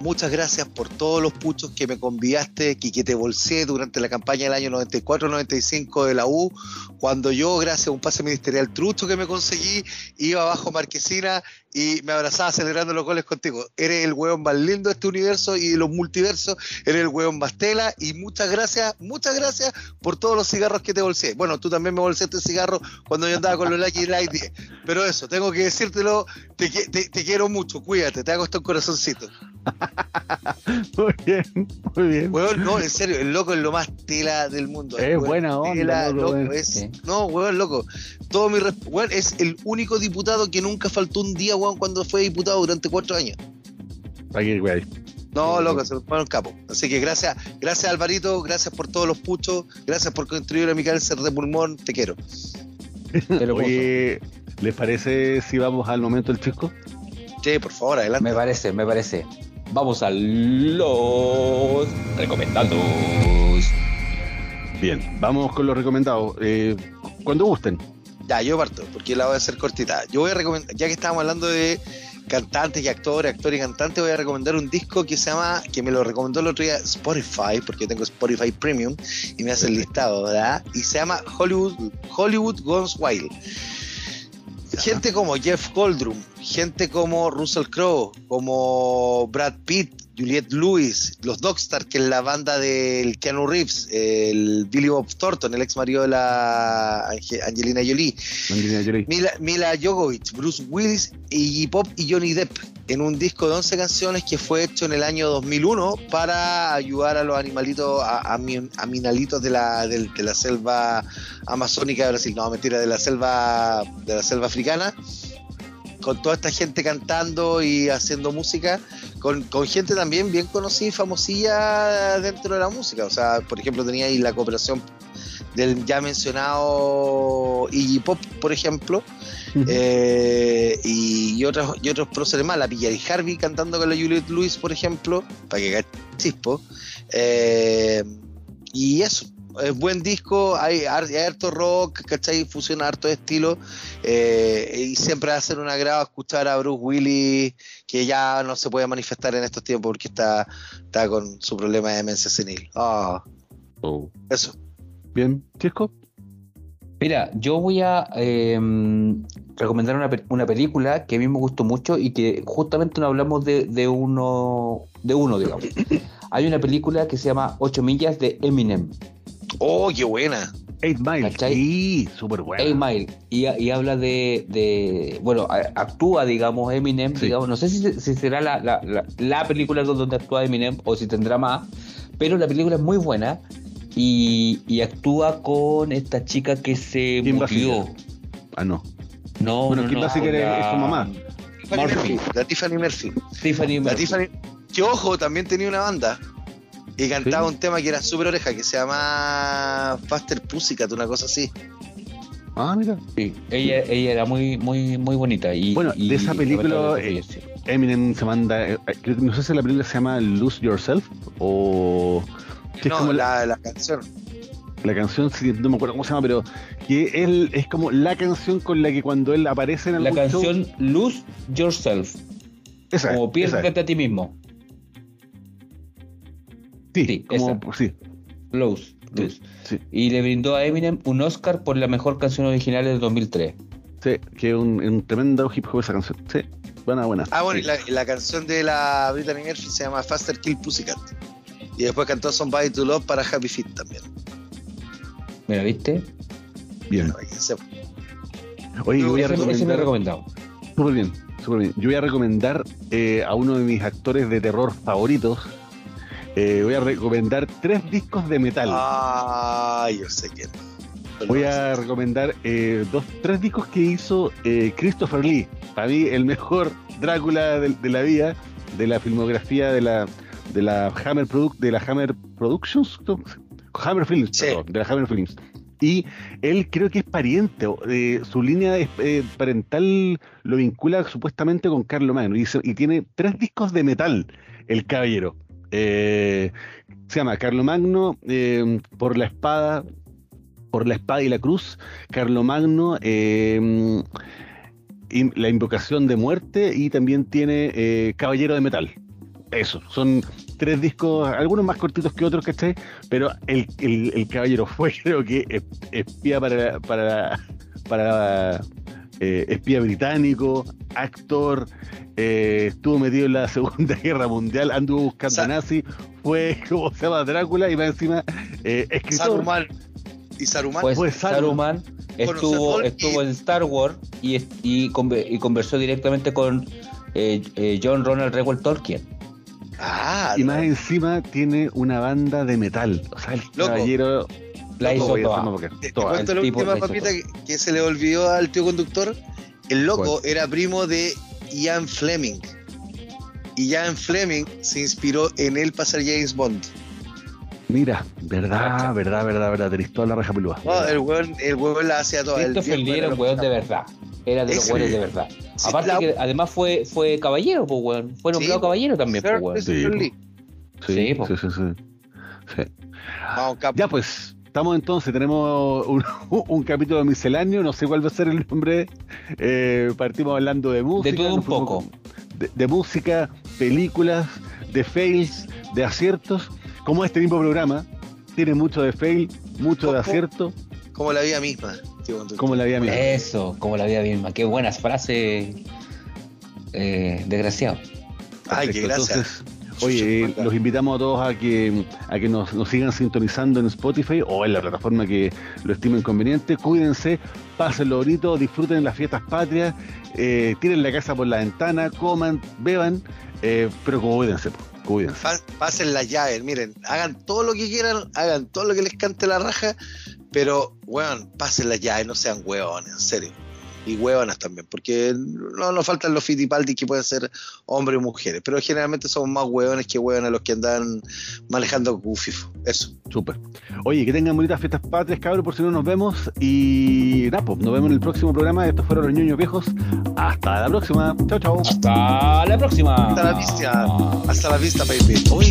muchas gracias por todos los puchos que me convidaste y que te bolsé durante la campaña del año 94-95 de la U, cuando yo, gracias a un pase ministerial trucho que me conseguí, iba bajo Marquesina y me abrazaba celebrando los goles contigo. Eres el hueón más lindo de este universo y de los multiversos, eres el hueón más tela y muchas gracias, muchas gracias por todos los cigarros que te bolsé. Bueno, tú también me bolsaste cigarro cuando yo andaba con los Lucky Light 10. Pero eso, tengo que decírtelo, te, te- te quiero mucho, cuídate, te hago esto un corazoncito. Muy bien, muy bien. Weón, no, en serio, el loco es lo más tela del mundo. Es buena onda, tela, loco, loco, es- Sí. No, weón, loco. Todo mi weón, es el único diputado que nunca faltó un día, weón, cuando fue diputado durante cuatro años. Aquí, güey. No, loco, se lo ponen capo. Así que gracias, gracias Alvarito, gracias por todos los puchos, gracias por contribuir a mi cáncer de pulmón, te quiero. Oye, ¿les parece si vamos al momento del chisco? Sí, por favor, adelante. Me parece, me parece. Vamos a los recomendados. Bien, vamos con los recomendados. Eh, cuando gusten. Ya, yo parto, porque la voy a hacer cortita. Yo voy a recomendar, ya que estábamos hablando de cantantes y actores, actores y cantantes, voy a recomendar un disco que se llama, que me lo recomendó el otro día Spotify, porque yo tengo Spotify Premium y me hace el listado, ¿verdad? Y se llama Hollywood, Hollywood Goes Wild. Gente como Jeff Goldblum, gente como Russell Crowe, como Brad Pitt, Juliette Lewis, los Dogstar, que es la banda del Keanu Reeves, el Billy Bob Thornton, el ex marido de la Ange- Angelina Jolie, Angelina Jolie. Mila, Mila Jovovich, Bruce Willis, Iggy Pop y Johnny Depp en un disco de 11 canciones que fue hecho en el año 2001 para ayudar a los animalitos, a, a mi- animalitos de la, del- de la selva amazónica de Brasil, no, mentira, de la selva, de la selva africana, con toda esta gente cantando y haciendo música, con, con gente también bien conocida y famosilla dentro de la música. O sea, por ejemplo, tenía ahí la cooperación del ya mencionado Iggy Pop, por ejemplo, eh, y, y otros y otros próceres más, la Pilla y Harvey cantando con la Juliette Lewis, por ejemplo, para que cache chispo. Eh, y eso, es buen disco, hay, har- hay harto rock, ¿cachai? Fusiona harto de estilo. eh, y siempre va a ser un agrado escuchar a Bruce Willis, que ya no se puede manifestar en estos tiempos porque está, está con su problema de demencia senil. Ah, Oh. eso. Bien, chisco. Mira, yo voy a eh, recomendar una, una película que a mí me gustó mucho y que justamente no hablamos de, de uno, de uno, digamos. Hay una película que se llama Ocho millas de Eminem, Oh, qué buena. Eight Mile. ¿Cachai? Sí, súper bueno. Eight Mile, y, y habla de, de- bueno, actúa, digamos, Eminem, Sí. digamos, no sé si, si será la, la, la- la película donde actúa Eminem o si tendrá más, pero la película es muy buena y, y actúa con esta chica que se Kim murió. Ah, no. No, Bueno, no, Kim no, la- es su mamá. Tiffany Murphy. La Tiffany Murphy. Tiffany La Murphy. Tiffany, que ojo, también tenía una banda. Y cantaba Sí. un tema que era súper oreja, que se llama Faster Pussycat, una cosa así. Ah, mira. Sí, ella, ella era muy, muy, muy bonita. Y, Bueno, y- de esa película, eh. Eminem se manda. eh, que- no sé si la película se llama Lose Yourself o. que es No, como la, la, la canción. la canción, sí, no me acuerdo cómo se llama, pero que él es como la canción con la que cuando él aparece en la algún show- canción Lose Yourself, esa, como esa, piérdete a ti mismo. Sí, sí, como, esa. sí, Lose, Lose. sí. Y le brindó a Eminem un Oscar por la mejor canción original del 2003. Sí, que es un, un tremendo hip hop esa canción. Sí, buena, buena. Ah, bueno, y Sí. la, y la canción de la Britney Murphy se llama Faster Kill Pussycat. Y después cantó Somebody to Love para Happy Feet también. Mira, ¿viste? Bien. Oye, yo voy a ese me he recomendar. recomendado. Súper bien, súper bien. Yo voy a recomendar eh, a uno de mis actores de terror favoritos. Eh, voy a recomendar tres discos de metal. Ah, yo sé quién. Voy a recomendar eh, dos, tres discos que hizo eh, Christopher Lee. Para mí, el mejor Drácula de, de la vida, de la filmografía de la, de la Hammer Product, de la Hammer Productions, ¿no? Hammer Films, Sí. perdón, de la Hammer Films. Y él creo que es pariente, eh, su línea parental lo vincula supuestamente con Carlo Magno y, se- y tiene tres discos de metal, el caballero. Eh, se llama Carlo Magno eh, por la espada, por la espada y la cruz, Carlo Magno, eh, la invocación de muerte y también tiene Caballero de Metal. Eso, son tres discos, algunos más cortitos que otros, ¿cachai? Pero el, el, el Caballero fue, creo que, es- espía para, para, para eh, espía británico, actor, eh, estuvo metido en la Segunda Guerra Mundial, anduvo buscando Sa- nazi, fue, como se llama, Drácula y va encima eh, escritor. Saruman. Y Saruman. Pues Pues Saruman estuvo, y- estuvo en Star Wars y, y conversó directamente con eh, eh, John Ronald Reuel Tolkien. ah, Y más encima tiene una banda de metal. O sea, el Loco. caballero. La hizo a toda. porque- Te, te toda. cuento el la tipo última papita que, que se le olvidó al tío conductor. El loco ¿Cuál? era primo de Ian Fleming. Y Ian Fleming se inspiró en él para ser James Bond. Mira, verdad, verdad, verdad, verdad. Tenés toda la raja pelúa. No, el weón, el weón la hacía toda. El Christopher viejo Lee era un weón de verdad. Era de los weones de verdad. Sí, Aparte la- que además fue, fue caballero, pues weón. Fue nombrado Sí, caballero también, pues. Christopher Sí. Sí, Sí, sí, sí, sí. Sí. Vamos, capo. Ya pues, estamos entonces, tenemos un, un capítulo misceláneo, no sé cuál va a ser el nombre. Eh, partimos hablando de música. De todo un poco. De, de música, películas, de fails, de aciertos. Como este mismo programa tiene mucho de fail, mucho de acierto, Como la vida misma, como la vida misma. Eso, como la vida misma. Qué buenas frases. Eh, desgraciado. Ay, qué Perfecto. gracia. Entonces, oye, eh, los invitamos a todos a que, a que nos, nos sigan sintonizando en Spotify o en la plataforma que lo estimen conveniente. Cuídense, pásenlo bonito, disfruten las fiestas patrias, eh, tiren la casa por la ventana, coman, beban, eh, pero cuídense, cuídense. Pa- pasen las llaves, miren, hagan todo lo que quieran, hagan todo lo que les cante la raja, pero, weón, pasen las llaves, no sean weones, en serio. Y hueonas también, porque no nos faltan los fitipaldis que pueden ser hombres o mujeres, pero generalmente somos más hueones que hueones los que andan manejando cufifo. Eso. Súper. Oye, que tengan bonitas fiestas patrias, cabros, por si no nos vemos. Y nada, pues, nos vemos en el próximo programa. Estos fueron los ñoños viejos. Hasta la próxima. Chao, chao. Hasta la próxima. Hasta la vista. Hasta la vista, baby. Oye,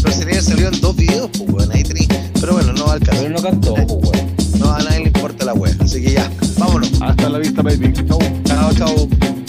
Torcenilla salió en dos videos, pues, weón, ahí. Pero bueno, no va al caso. Pero no cantó, pues, weón. No, a nadie le importa la wea. Así que ya, vámonos. Hasta la vista, baby. Chao. Chao, chao.